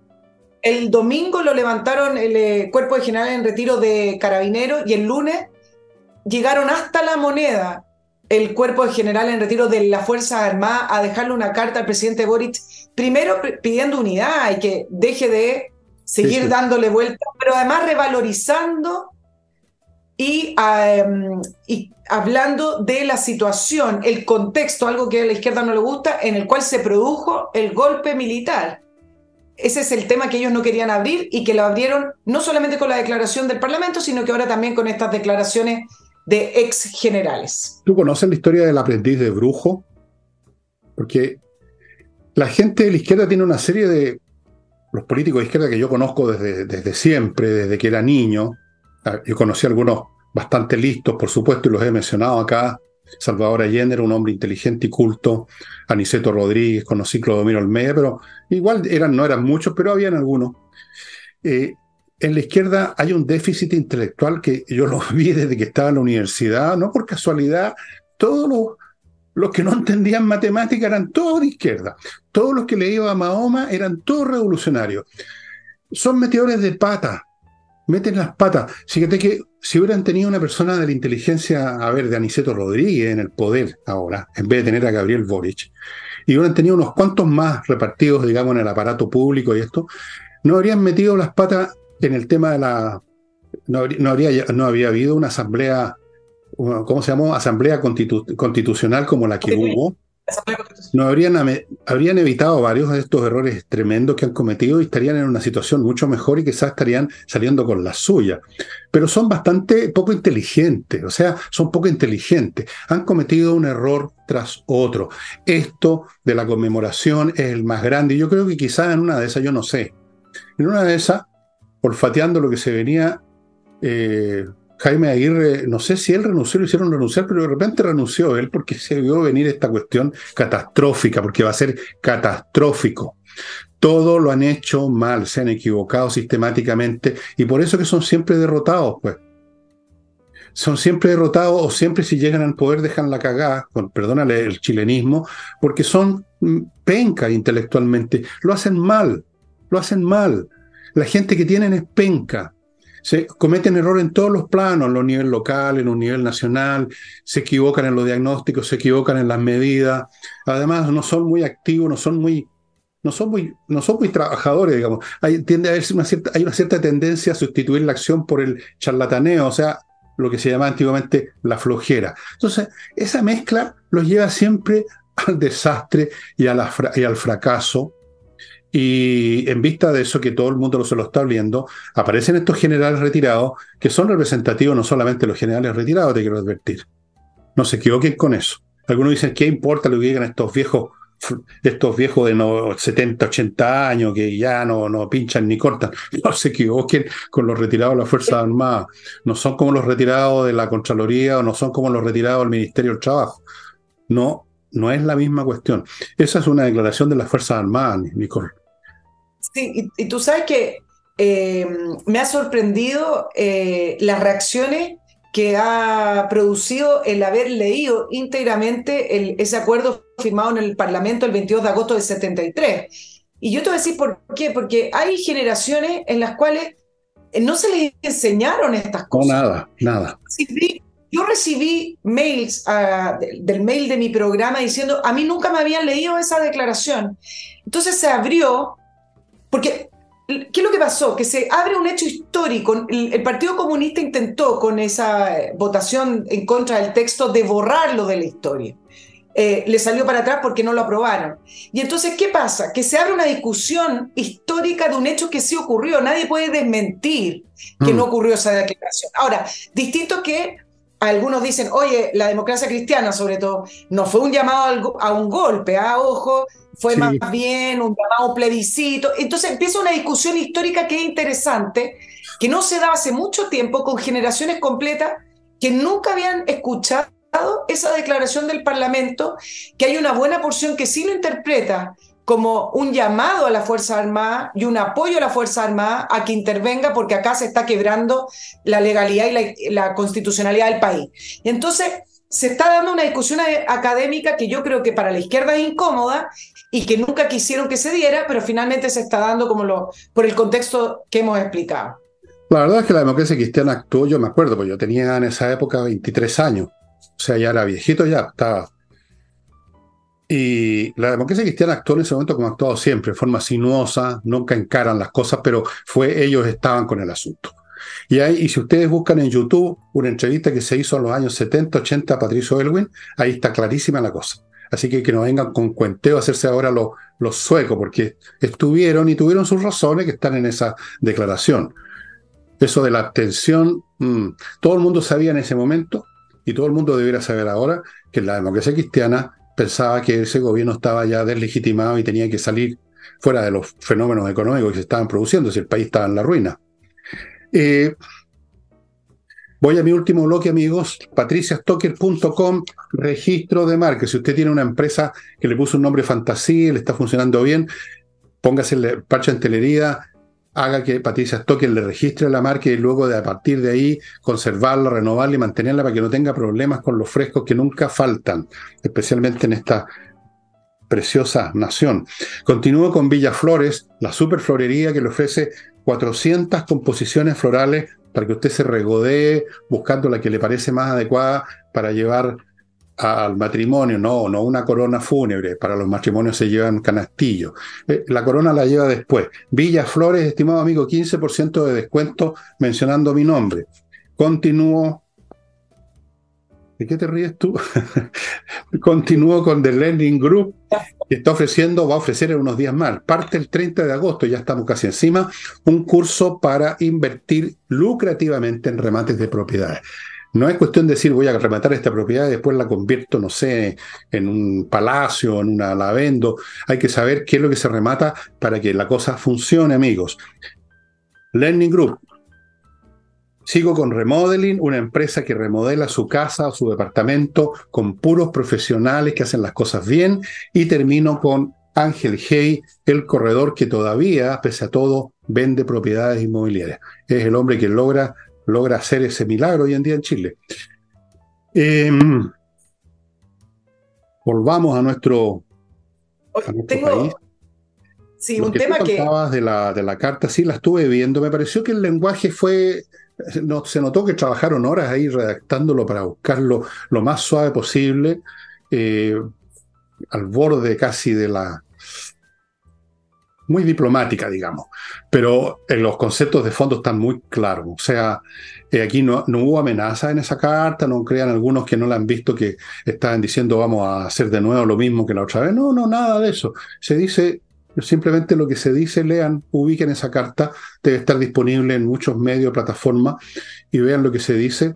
el domingo lo levantaron el eh, cuerpo de generales en retiro de carabineros y el lunes llegaron hasta la moneda el cuerpo de generales en retiro de la Fuerza Armada a dejarle una carta al presidente Boric, primero pidiendo unidad y que deje de seguir dándole vuelta, pero además revalorizando y, y, hablando de la situación, el contexto, algo que a la izquierda no le gusta, en el cual se produjo el golpe militar ese es el tema que ellos no querían abrir y que lo abrieron no solamente con la declaración del Parlamento, sino que ahora también con estas declaraciones de ex generales. ¿Tú conoces la historia del aprendiz de brujo? Porque la gente de la izquierda tiene una serie de... Los políticos de izquierda que yo conozco desde, desde siempre, desde que era niño, ah, yo conocí algunos bastante listos, por supuesto, y los he mencionado acá, Salvador Allende era un hombre inteligente y culto, Aniceto Rodríguez, conocí Clodomiro Almeida, pero igual eran, no eran muchos, pero habían algunos. Eh, en la izquierda hay un déficit intelectual que yo lo vi desde que estaba en la universidad, no por casualidad, todos los, los que no entendían matemática eran todos de izquierda, todos los que leían a Mahoma eran todos revolucionarios. Son meteores de pata, meten las patas. Fíjate que si hubieran tenido una persona de la inteligencia, a ver, de Aniceto Rodríguez en el poder ahora, en vez de tener a Gabriel Boric, y hubieran tenido unos cuantos más repartidos, digamos, en el aparato público y esto, no habrían metido las patas en el tema de la... No, habría, no había habido una asamblea, ¿cómo se llamó? Asamblea constitucional como la que hubo no habrían, habrían evitado varios de estos errores tremendos que han cometido y estarían en una situación mucho mejor y quizás estarían saliendo con la suya. Pero son bastante poco inteligentes, o sea, son poco inteligentes. Han cometido un error tras otro. Esto de la conmemoración es el más grande y yo creo que quizás en una de esas, yo no sé, en una de esas, olfateando lo que se venía eh, Jaime Aguirre, no sé si él renunció, lo hicieron renunciar, pero de repente renunció él porque se vio venir esta cuestión catastrófica, porque va a ser catastrófico. Todo lo han hecho mal, se han equivocado sistemáticamente y por eso que son siempre derrotados, pues. Son siempre derrotados o siempre si llegan al poder dejan la cagada, perdónale el chilenismo, porque son mm, penca intelectualmente. Lo hacen mal, lo hacen mal. La gente que tienen es penca se cometen errores en todos los planos, en los nivel local, en un nivel nacional, se equivocan en los diagnósticos, se equivocan en las medidas, además no son muy activos, no son muy, no son muy, no son muy trabajadores, digamos. Hay, tiende a haber una cierta, hay una cierta tendencia a sustituir la acción por el charlataneo, o sea, lo que se llamaba antiguamente la flojera. Entonces, esa mezcla los lleva siempre al desastre y, a la, y al fracaso y en vista de eso, que todo el mundo se lo está viendo, aparecen estos generales retirados, que son representativos no solamente de los generales retirados, te quiero advertir. No se equivoquen con eso. Algunos dicen, ¿qué importa lo que digan estos viejos, estos viejos de 70, 80 años que ya no, no pinchan ni cortan? No se equivoquen con los retirados de las Fuerzas Armadas. No son como los retirados de la Contraloría o no son como los retirados del Ministerio del Trabajo. No, no es la misma cuestión. Esa es una declaración de las Fuerzas Armadas, Nicole. Sí, y, tú sabes que eh, me ha sorprendido eh, las reacciones que ha producido el haber leído íntegramente ese acuerdo firmado en el Parlamento el 22 de agosto del 73. Y yo te voy a decir por qué, porque hay generaciones en las cuales no se les enseñaron estas cosas. No, nada, nada. Yo recibí mails ah, del mail de mi programa diciendo, a mí nunca me habían leído esa declaración. Entonces se abrió, porque ¿Qué es lo que pasó? Que se abre un hecho histórico. El, Partido Comunista intentó con esa eh, votación en contra del texto de borrarlo de la historia. Eh, le salió para atrás porque no lo aprobaron. Y entonces, ¿qué pasa? Que se abre una discusión histórica de un hecho que sí ocurrió. Nadie puede desmentir que mm. no ocurrió esa declaración. Ahora, distinto que algunos dicen, oye, la democracia cristiana sobre todo, no fue un llamado a un golpe, a ¿ah? ojo, fue más bien un llamado plebiscito. Entonces empieza una discusión histórica que es interesante, que no se da hace mucho tiempo con generaciones completas que nunca habían escuchado esa declaración del Parlamento, que hay una buena porción que sí lo interpreta como un llamado a la Fuerza Armada y un apoyo a la Fuerza Armada a que intervenga porque acá se está quebrando la legalidad y la, constitucionalidad del país. Entonces se está dando una discusión académica que yo creo que para la izquierda es incómoda y que nunca quisieron que se diera, pero finalmente se está dando como lo, por el contexto que hemos explicado. La verdad es que la democracia cristiana actuó, yo me acuerdo, porque yo tenía en esa época 23 años, o sea, ya era viejito, ya estaba. Y la democracia cristiana actuó en ese momento como ha actuado siempre, de forma sinuosa, nunca encaran las cosas, pero fue ellos estaban con el asunto. Y, ahí, y si ustedes buscan en YouTube una entrevista que se hizo en los años 70, 80 a Patricio Elwin, ahí está clarísima la cosa. Así que que no vengan con cuenteo a hacerse ahora los, los suecos, porque estuvieron y tuvieron sus razones que están en esa declaración. Eso de la abstención, mm, todo el mundo sabía en ese momento, y todo el mundo debiera saber ahora, que la democracia cristiana pensaba que ese gobierno estaba ya deslegitimado y tenía que salir fuera de los fenómenos económicos que se estaban produciendo, si el país estaba en la ruina. Eh, Voy a mi último bloque, amigos, patriciastocker.com, registro de marca. Si usted tiene una empresa que le puso un nombre fantasía le está funcionando bien, póngase el parche en telería, haga que Patricia Stocker le registre la marca y luego de a partir de ahí conservarla, renovarla y mantenerla para que no tenga problemas con los frescos que nunca faltan, especialmente en esta preciosa nación. Continúo con Villa Flores, la superflorería que le ofrece 400 composiciones florales para que usted se regodee buscando la que le parece más adecuada para llevar al matrimonio, no, no una corona fúnebre, para los matrimonios se llevan canastillo. Eh, la corona la lleva después. Villa Flores, estimado amigo, 15% de descuento mencionando mi nombre. Continúo. ¿De qué te ríes tú? Continúo con The Lending Group, que está ofreciendo, va a ofrecer en unos días más, parte el 30 de agosto, ya estamos casi encima, un curso para invertir lucrativamente en remates de propiedades. No es cuestión de decir voy a rematar esta propiedad y después la convierto, no sé, en un palacio, en una lavendo. Hay que saber qué es lo que se remata para que la cosa funcione, amigos. Learning Group. Sigo con Remodeling, una empresa que remodela su casa o su departamento con puros profesionales que hacen las cosas bien. Y termino con Ángel Hey, el corredor que todavía, pese a todo, vende propiedades inmobiliarias. Es el hombre que logra logra hacer ese milagro hoy en día en Chile. Em, volvamos a nuestro, país. Sí, un tema que... De la, de la carta, sí, la estuve viendo. Me pareció que el lenguaje fue... No, se notó que trabajaron horas ahí redactándolo para buscarlo lo más suave posible, eh, al borde casi de la, muy diplomática, digamos, pero en los conceptos de fondo están muy claros. O sea, eh, aquí no, no, hubo amenaza en esa carta, no crean algunos que no la han visto que estaban diciendo vamos a hacer de nuevo lo mismo que la otra vez. No, no, nada de eso. Se dice simplemente lo que se dice, lean, ubiquen esa carta, debe estar disponible en muchos medios, plataformas, y vean lo que se dice.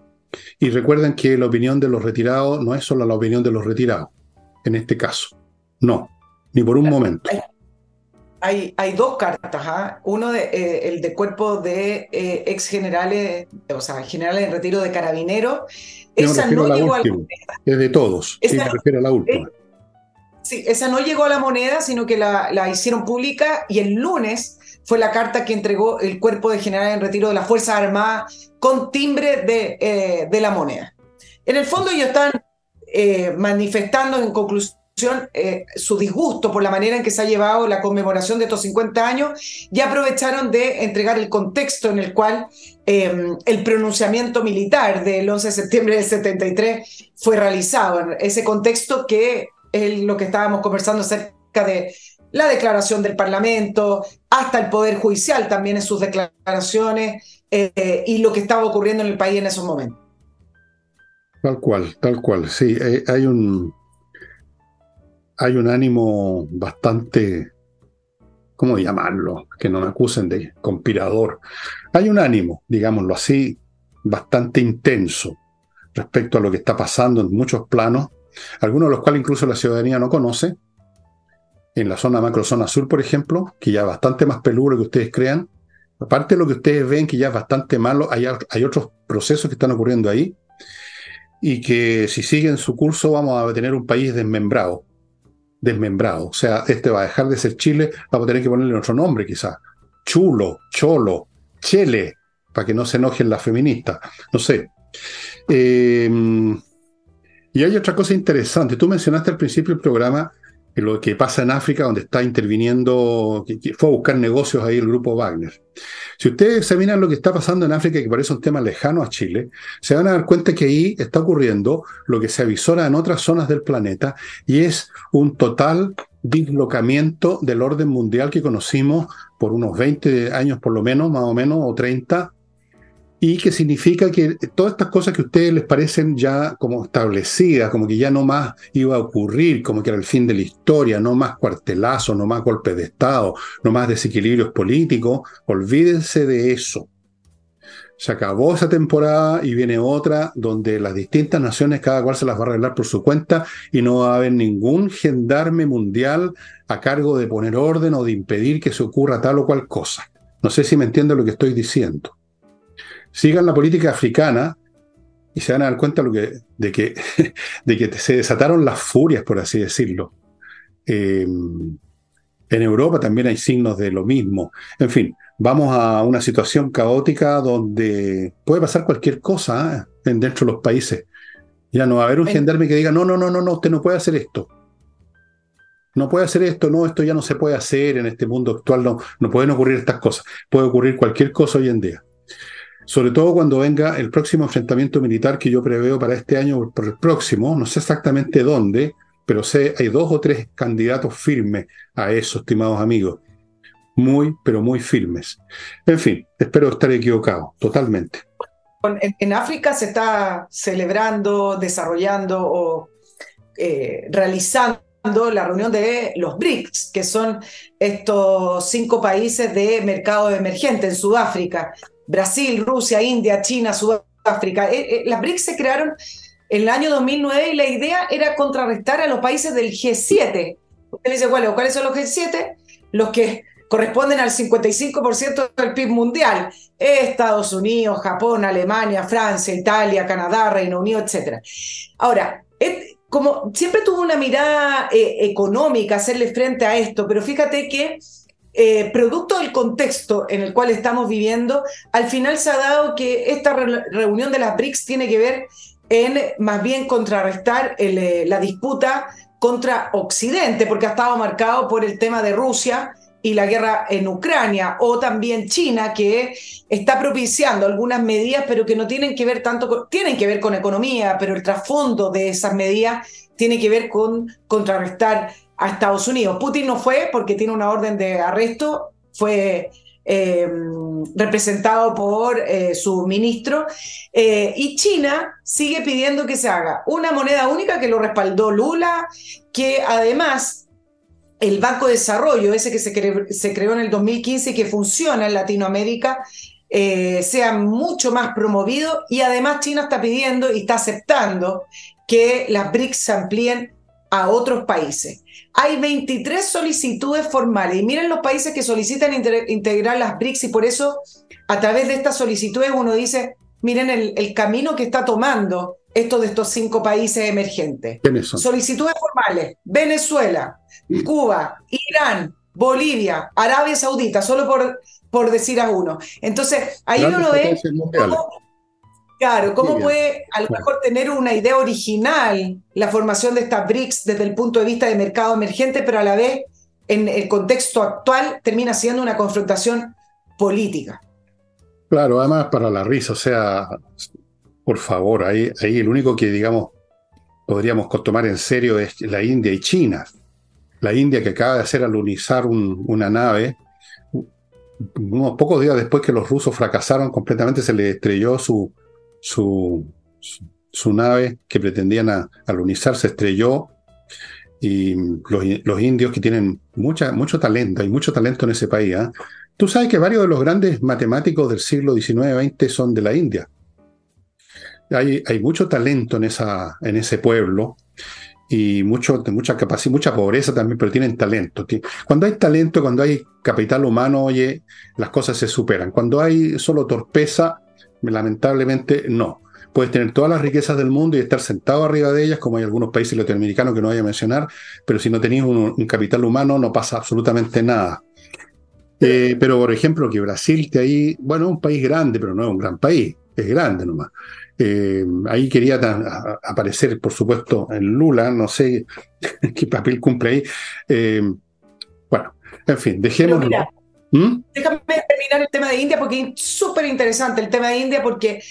Y recuerden que la opinión de los retirados no es solo la opinión de los retirados, en este caso. No, ni por un momento hay, hay dos cartas, ¿ah? uno de, eh, el de cuerpo de eh, ex generales, o sea, generales en retiro de carabineros. Esa no llegó a la. Es de todos, esa, sí, me a la última. Esa no llegó a la moneda, sino que la, la hicieron pública y el lunes fue la carta que entregó el cuerpo de general en retiro de las Fuerzas Armadas con timbre de, eh, de la moneda. En el fondo ellos están eh, manifestando en conclusión eh, su disgusto por la manera en que se ha llevado la conmemoración de estos 50 años y aprovecharon de entregar el contexto en el cual em, el pronunciamiento militar del 11 de septiembre del 73 fue realizado. Ese contexto que es lo que estábamos conversando acerca de la declaración del Parlamento, hasta el Poder Judicial también en sus declaraciones eh, y lo que estaba ocurriendo en el país en esos momentos. Tal cual, tal cual. Sí, eh, hay un, hay un ánimo bastante, ¿cómo llamarlo? Que no me acusen de conspirador. Hay un ánimo, digámoslo así, bastante intenso respecto a lo que está pasando en muchos planos, algunos de los cuales incluso la ciudadanía no conoce. En la zona macrozona sur, por ejemplo, que ya es bastante más peludo que ustedes crean. Aparte de lo que ustedes ven, que ya es bastante malo, hay, hay otros procesos que están ocurriendo ahí y que si siguen su curso vamos a tener un país desmembrado desmembrado. O sea, este va a dejar de ser Chile, vamos a tener que ponerle otro nombre quizás. Chulo, Cholo, Chele, para que no se enojen las feministas. No sé. Eh, y hay otra cosa interesante. Tú mencionaste al principio del programa lo que pasa en África, donde está interviniendo, que, fue a buscar negocios ahí el grupo Wagner. Si ustedes examinan lo que está pasando en África, que parece un tema lejano a Chile, se van a dar cuenta que ahí está ocurriendo lo que se avisora en otras zonas del planeta y es un total dislocamiento del orden mundial que conocimos por unos 20 años por lo menos, más o menos, o 30, y que significa que todas estas cosas que a ustedes les parecen ya como establecidas, como que ya no más iba a ocurrir, como que era el fin de la historia, no más cuartelazos, no más golpes de Estado, no más desequilibrios políticos, olvídense de eso. Se acabó esa temporada y viene otra donde las distintas naciones cada cual se las va a arreglar por su cuenta y no va a haber ningún gendarme mundial a cargo de poner orden o de impedir que se ocurra tal o cual cosa. No sé si me entiende lo que estoy diciendo sigan la política africana y se van a dar cuenta de, que, de que se desataron las furias, por así decirlo. Em, en Europa también hay signos de lo mismo. En fin, vamos a una situación caótica donde puede pasar cualquier cosa ¿eh? dentro de los países. Ya no va a haber un gendarme que diga, no, no, no, no, no, usted no puede hacer esto. No puede hacer esto, no, esto ya no se puede hacer en este mundo actual, no, no pueden ocurrir estas cosas. Puede ocurrir cualquier cosa hoy en día sobre todo cuando venga el próximo enfrentamiento militar que yo preveo para este año, por el próximo, no sé exactamente dónde, pero sé, hay dos o tres candidatos firmes a eso, estimados amigos. Muy, pero muy firmes. En fin, espero estar equivocado, totalmente. En, África se está celebrando, desarrollando o eh, realizando la reunión de los BRICS, que son estos cinco países de mercado emergente en Sudáfrica. Brasil, Rusia, India, China, Sudáfrica. Eh, eh, las BRICS se crearon en el año 2009 y la idea era contrarrestar a los países del G7. Usted dice, ¿cuáles son los G7? Los que corresponden al 55% del PIB mundial. Estados Unidos, Japón, Alemania, Francia, Italia, Canadá, Reino Unido, etc. Ahora, como siempre tuvo una mirada eh, económica hacerle frente a esto, pero fíjate que eh, producto del contexto en el cual estamos viviendo, al final se ha dado que esta reunión de las BRICS tiene que ver en más bien contrarrestar eh, la disputa contra Occidente, porque ha estado marcado por el tema de Rusia y la guerra en Ucrania, o también China, que está propiciando algunas medidas, pero que no tienen que ver tanto, tienen que ver con economía, pero el trasfondo de esas medidas tiene que ver con contrarrestar a Estados Unidos. Putin no fue porque tiene una orden de arresto, fue eh, representado por eh, su ministro, eh, y China sigue pidiendo que se haga una moneda única que lo respaldó Lula, que además el Banco de Desarrollo, ese que se, se creó en el 2015 y que funciona en Latinoamérica, sea mucho más promovido y además China está pidiendo y está aceptando que las BRICS se amplíen a otros países. Hay 23 solicitudes formales y miren los países que solicitan integrar las BRICS y por eso a través de estas solicitudes uno dice, miren el, camino que está tomando esto de estos cinco países emergentes. Solicitudes formales, Venezuela, Cuba, Irán, Bolivia, Arabia Saudita, solo por, por decir a uno. Entonces, ahí uno ve cómo, claro, cómo puede a lo mejor tener una idea original la formación de estas BRICS desde el punto de vista de mercado emergente, pero a la vez en el contexto actual termina siendo una confrontación política. Claro, además para la risa, o sea, por favor, ahí, ahí el único que, digamos, podríamos tomar en serio es la India y China. La India que acaba de hacer alunizar una nave, unos pocos días después que los rusos fracasaron completamente, se le estrelló su, su, su, nave que pretendían alunizar, se estrelló. Y los, indios que tienen mucha, mucho talento, hay mucho talento en ese país. ¿ah? Tú sabes que varios de los grandes matemáticos del siglo XIX-XX son de la India hay, mucho talento en, esa, en ese pueblo y mucho, mucha capacidad, mucha pobreza también, pero tienen talento. Cuando hay talento, cuando hay capital humano, oye, las cosas se superan. Cuando hay solo torpeza, lamentablemente no. Puedes tener todas las riquezas del mundo y estar sentado arriba de ellas, como hay algunos países latinoamericanos que no voy a mencionar, pero si no tenéis un, capital humano no pasa absolutamente nada. Eh, pero, por ejemplo, que Brasil, que ahí, bueno, es un país grande, pero no es un gran país, es grande nomás. Eh, ahí quería aparecer, por supuesto, en Lula, no sé qué papel cumple ahí. Eh, bueno, en fin, dejémoslo. ¿Mm? Déjame terminar el tema de India porque es súper interesante el tema de India porque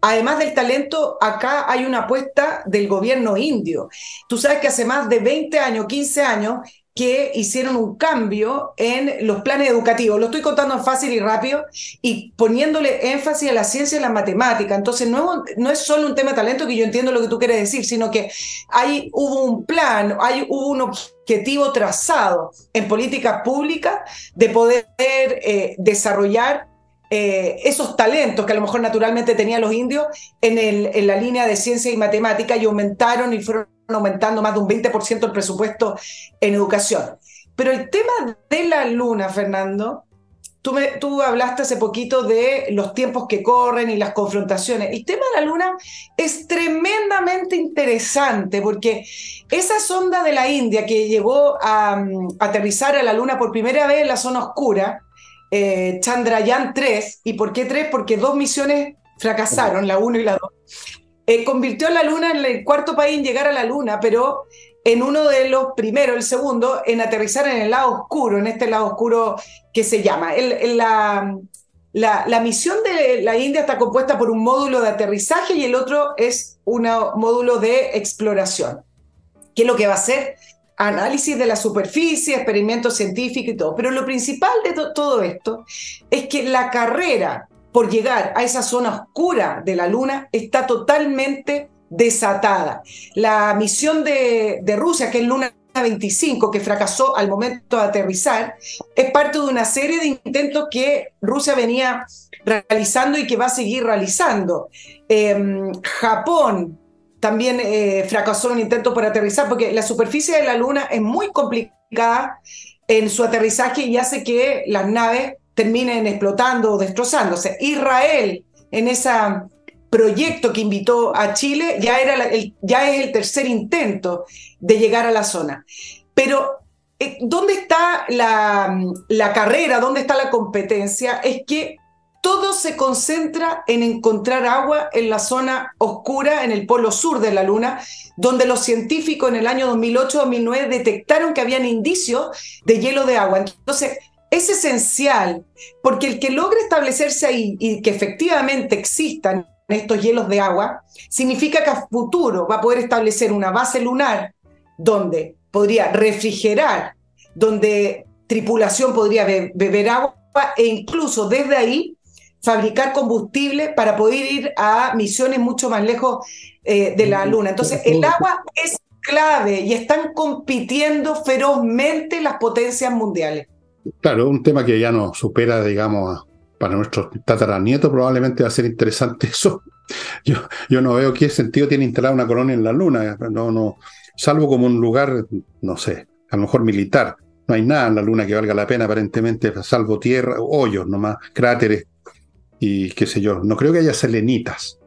además del talento, acá hay una apuesta del gobierno indio. Tú sabes que hace más de 20 años, 15 años, que hicieron un cambio en los planes educativos. Lo estoy contando fácil y rápido y poniéndole énfasis a la ciencia y la matemática. Entonces, no, es solo un tema de talento que yo entiendo lo que tú quieres decir, sino que hay, hubo un plan, hay, hubo un objetivo trazado en políticas públicas de poder eh, desarrollar eh, esos talentos que a lo mejor naturalmente tenían los indios en, en la línea de ciencia y matemática y aumentaron y fueron aumentando más de un 20% el presupuesto en educación. Pero el tema de la luna, Fernando, tú, hablaste hace poquito de los tiempos que corren y las confrontaciones. El tema de la luna es tremendamente interesante porque esa sonda de la India que llegó a, mm, aterrizar a la luna por primera vez en la zona oscura, eh, Chandrayaan 3, ¿y por qué 3? Porque dos misiones fracasaron, la 1 y la 2 eh, convirtió a la Luna en el cuarto país en llegar a la Luna, pero en uno de los primeros, el segundo, en aterrizar en el lado oscuro, en este lado oscuro que se llama. la, la, misión de la India está compuesta por un módulo de aterrizaje y el otro es un módulo de exploración. ¿Qué es lo que va a hacer? Análisis de la superficie, experimentos científicos y todo. Pero lo principal de todo esto es que la carrera por llegar a esa zona oscura de la Luna está totalmente desatada. La misión de, Rusia, que es Luna 25, que fracasó al momento de aterrizar, es parte de una serie de intentos que Rusia venía realizando y que va a seguir realizando. Em, Japón también eh, fracasó en un intento por aterrizar, porque la superficie de la Luna es muy complicada en su aterrizaje y hace que las naves terminen explotando o destrozándose. Israel, en ese proyecto que invitó a Chile, ya, era el, ya es el tercer intento de llegar a la zona. Pero, eh, ¿dónde está la, la carrera? ¿Dónde está la competencia? Es que todo se concentra en encontrar agua en la zona oscura, en el polo sur de la Luna, donde los científicos en el año 2008-2009 detectaron que habían indicios de hielo de agua. Entonces, es esencial, porque el que logre establecerse ahí y que efectivamente existan estos hielos de agua, significa que a futuro va a poder establecer una base lunar donde podría refrigerar, donde tripulación podría beber agua e incluso desde ahí fabricar combustible para poder ir a misiones mucho más lejos eh, de la Luna. Entonces, el agua es clave y están compitiendo ferozmente las potencias mundiales. Claro, un tema que ya nos supera, digamos, para nuestros tataranietos probablemente va a ser interesante eso. Yo, yo no veo qué sentido tiene instalar una colonia en la Luna, no, no, salvo como un lugar, no sé, a lo mejor militar. No hay nada en la Luna que valga la pena, aparentemente, salvo tierra, hoyos nomás, cráteres y qué sé yo. No creo que haya selenitas.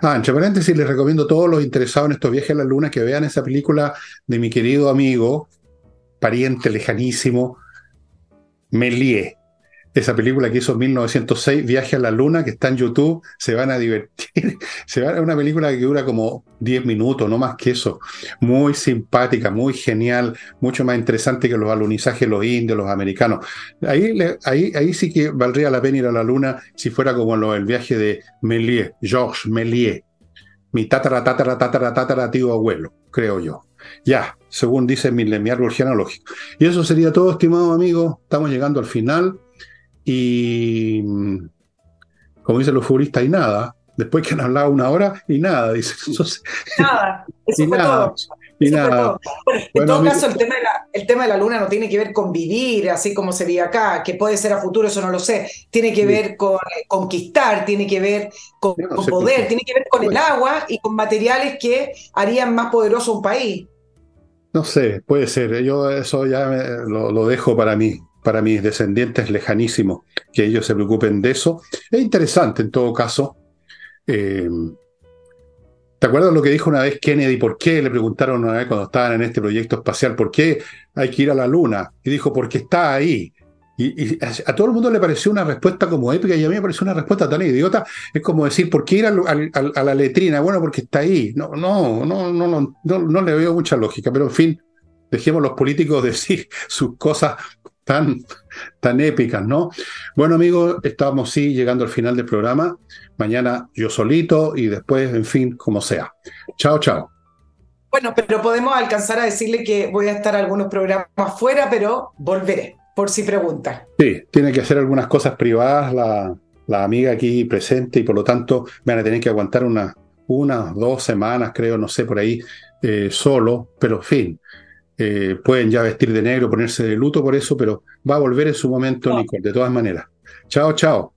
Ah, entre paréntesis, les recomiendo a todos los interesados en estos viajes a la Luna que vean esa película de mi querido amigo, pariente lejanísimo, Méliès. Esa película que hizo en 1906, Viaje a la Luna, que está en YouTube, se van a divertir. Se va, es una película que dura como 10 minutos, no más que eso. Muy simpática, muy genial, mucho más interesante que los alunizajes los indios, los americanos. Ahí, ahí, ahí sí que valdría la pena ir a la Luna si fuera como lo, el viaje de Méliès, Georges Méliès. Mi tatara, tatara, tatara, tatara, tío abuelo, creo yo. Ya, según dice mi, mi árbol genealógico. Y eso sería todo, estimado amigo. Estamos llegando al final. Y como dicen los futbolistas, y nada. Después que han hablado una hora, y nada, dice. nada, eso fue todo. Y nada. en todo caso, el tema, de la, el tema de la luna no tiene que ver con vivir así como se vive acá, que puede ser a futuro, eso no lo sé. Tiene que ver con eh, conquistar, tiene que ver con, poder, tiene que ver con el agua y con materiales que harían más poderoso un país. No sé, puede ser. Yo eso ya lo, dejo para mí, para mis descendientes lejanísimos, que ellos se preocupen de eso. Es interesante en todo caso. Eh, ¿Te acuerdas lo que dijo una vez Kennedy? ¿Por qué? Le preguntaron una vez cuando estaban en este proyecto espacial, ¿por qué hay que ir a la Luna? Y dijo, porque está ahí. Y, a todo el mundo le pareció una respuesta como épica y a mí me pareció una respuesta tan idiota. Es como decir, ¿por qué ir a, la letrina? Bueno, porque está ahí. No, no, no, no, no, no, le veo mucha lógica, pero en fin, dejemos a los políticos decir sus cosas tan, tan épicas, ¿no? Bueno, amigos, estamos sí llegando al final del programa. Mañana yo solito y después, en fin, como sea. Chao, chao. Bueno, pero podemos alcanzar a decirle que voy a estar algunos programas fuera, pero volveré por si pregunta. Sí, tiene que hacer algunas cosas privadas la, la amiga aquí presente y por lo tanto van a tener que aguantar unas una, dos semanas, creo, no sé, por ahí, eh, solo, pero en fin, eh, pueden ya vestir de negro, ponerse de luto por eso, pero va a volver en su momento, Nicole, de todas maneras. Chao, chao.